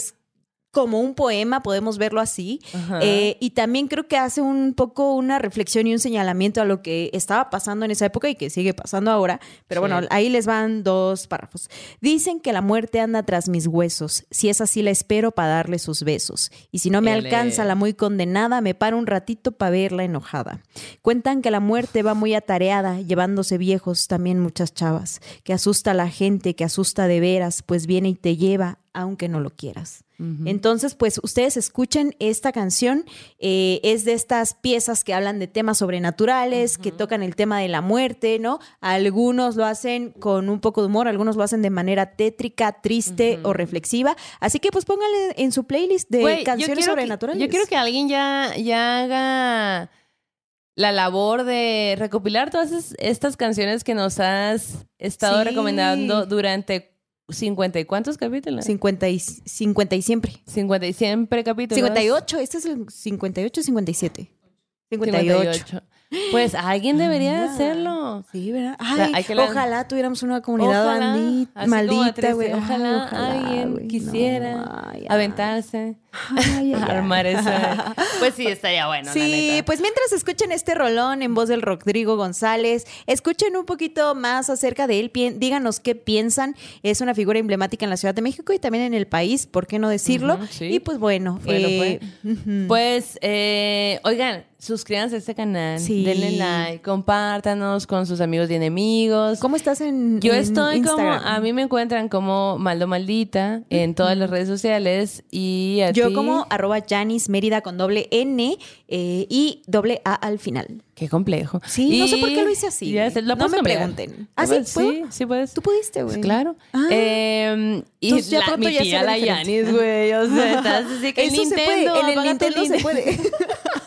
como un poema, podemos verlo así. Eh, y también creo que hace un poco una reflexión y un señalamiento a lo que estaba pasando en esa época y que sigue pasando ahora. Pero Sí. bueno, ahí les van dos párrafos. Dicen que la muerte anda tras mis huesos. Si es así, la espero para darle sus besos. Y si no me Ele. alcanza la muy condenada, me paro un ratito para verla enojada. Cuentan que la muerte va muy atareada, llevándose viejos también muchas chavas. Que asusta a la gente, que asusta de veras, pues viene y te lleva, aunque no lo quieras. Entonces, pues ustedes escuchen esta canción. eh, es de estas piezas que hablan de temas sobrenaturales, que tocan el tema de la muerte, ¿no? Algunos lo hacen con un poco de humor, algunos lo hacen de manera tétrica, triste o reflexiva. Así que pues pónganle en su playlist de yo canciones que- sobrenaturales. yo quiero que alguien ya, ya haga la labor de recopilar todas es- estas canciones que nos has estado Sí. recomendando durante 50 y cuántos capítulos? 50 y, 50 y siempre. 50 y siempre capítulos. 58, este es el 58 57. 58. 58. Pues alguien debería de Ah. hacerlo. Sí, ¿verdad? Ay, la- ojalá tuviéramos una comunidad Ojalá, maldita, güey. Ojalá, alguien quisiera No, ay, aventarse, Ay, armar eso. Pues sí, estaría bueno, la Sí, neta. pues mientras escuchen este rolón en voz del Rodrigo González, escuchen un poquito más acerca de él, díganos qué piensan. Es una figura emblemática en la Ciudad de México y también en el país, ¿por qué no decirlo? Sí. Y pues bueno, Fue, eh, fue. Pues, eh, oigan, suscríbanse a este canal, Sí. denle like, compártanos con sus amigos y enemigos. ¿cómo estás en Yo en estoy como, a mí me encuentran como Maldo Maldita en todas las redes sociales y a Yo ti- como arroba Janis Mérida con doble N eh, y doble A al final. Qué complejo. Sí, no sé por qué lo hice así. Ya sé, lo No me cambiar. pregunten. ¿Ah, sí? ¿Puedo? Sí, sí puedes. Tú pudiste, güey. Pues claro. Ah. Eh, y Entonces ya la, mi tía la. Yanis, güey. O sea, estás así que el Eso se puede, Nintendo, en el Nintendo se Nintendo. puede.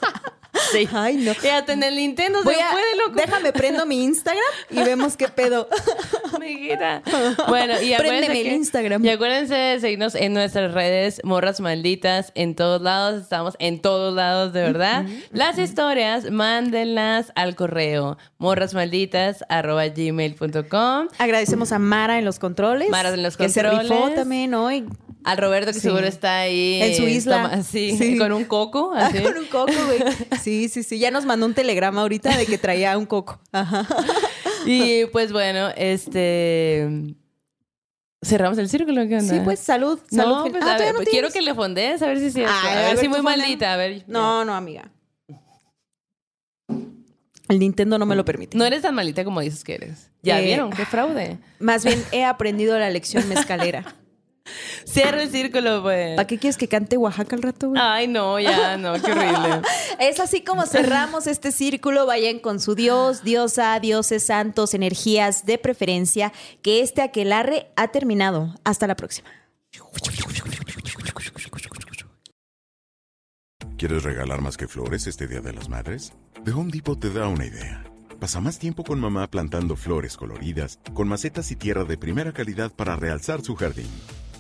Sí. Ay, no. Ya en el Nintendo Voy se a- puede, loco. Déjame prendo mi Instagram y vemos qué pedo. Amiguita. Bueno, y acuérdense el que- Instagram. Y acuérdense de seguirnos en nuestras redes, morras malditas, en todos lados. Estamos en todos lados, de verdad. Las historias, mándenlas al correo morrasmalditas.gmail.com Agradecemos a Mara en los controles. Mara en los Que se rifó controles. también hoy. Al Roberto, que Sí. seguro está ahí. En su eh, isla. toma- sí, Sí. con un coco. Ah, con un coco, güey. Sí, sí, sí. Ya nos mandó un telegrama ahorita de que traía un coco. Ajá. Y pues bueno, este. Cerramos el círculo, ¿qué onda? Sí, pues salud. salud. No, pues Ah, a ¿todavía ver, no pues, quiero que le fondees, a ver si es cierto. Ay, a ver, a ver, si muy fonda. maldita, a ver. No, no, amiga. El Nintendo no me lo permite. No eres tan malita como dices que eres. Ya Eh, vieron, qué fraude. Más bien he aprendido la lección mezcalera. Cierra el círculo, pues. ¿Para qué quieres que cante Oaxaca al rato, güey? Ay, no, ya, no, qué horrible. Es así como cerramos este círculo. Vayan con su Dios, diosa, dioses, santos, energías de preferencia. Que este aquelarre ha terminado. Hasta la próxima. ¿Quieres regalar más que flores este Día de las Madres? The Home Depot te da una idea. Pasa más tiempo con mamá plantando flores coloridas, con macetas y tierra de primera calidad para realzar su jardín.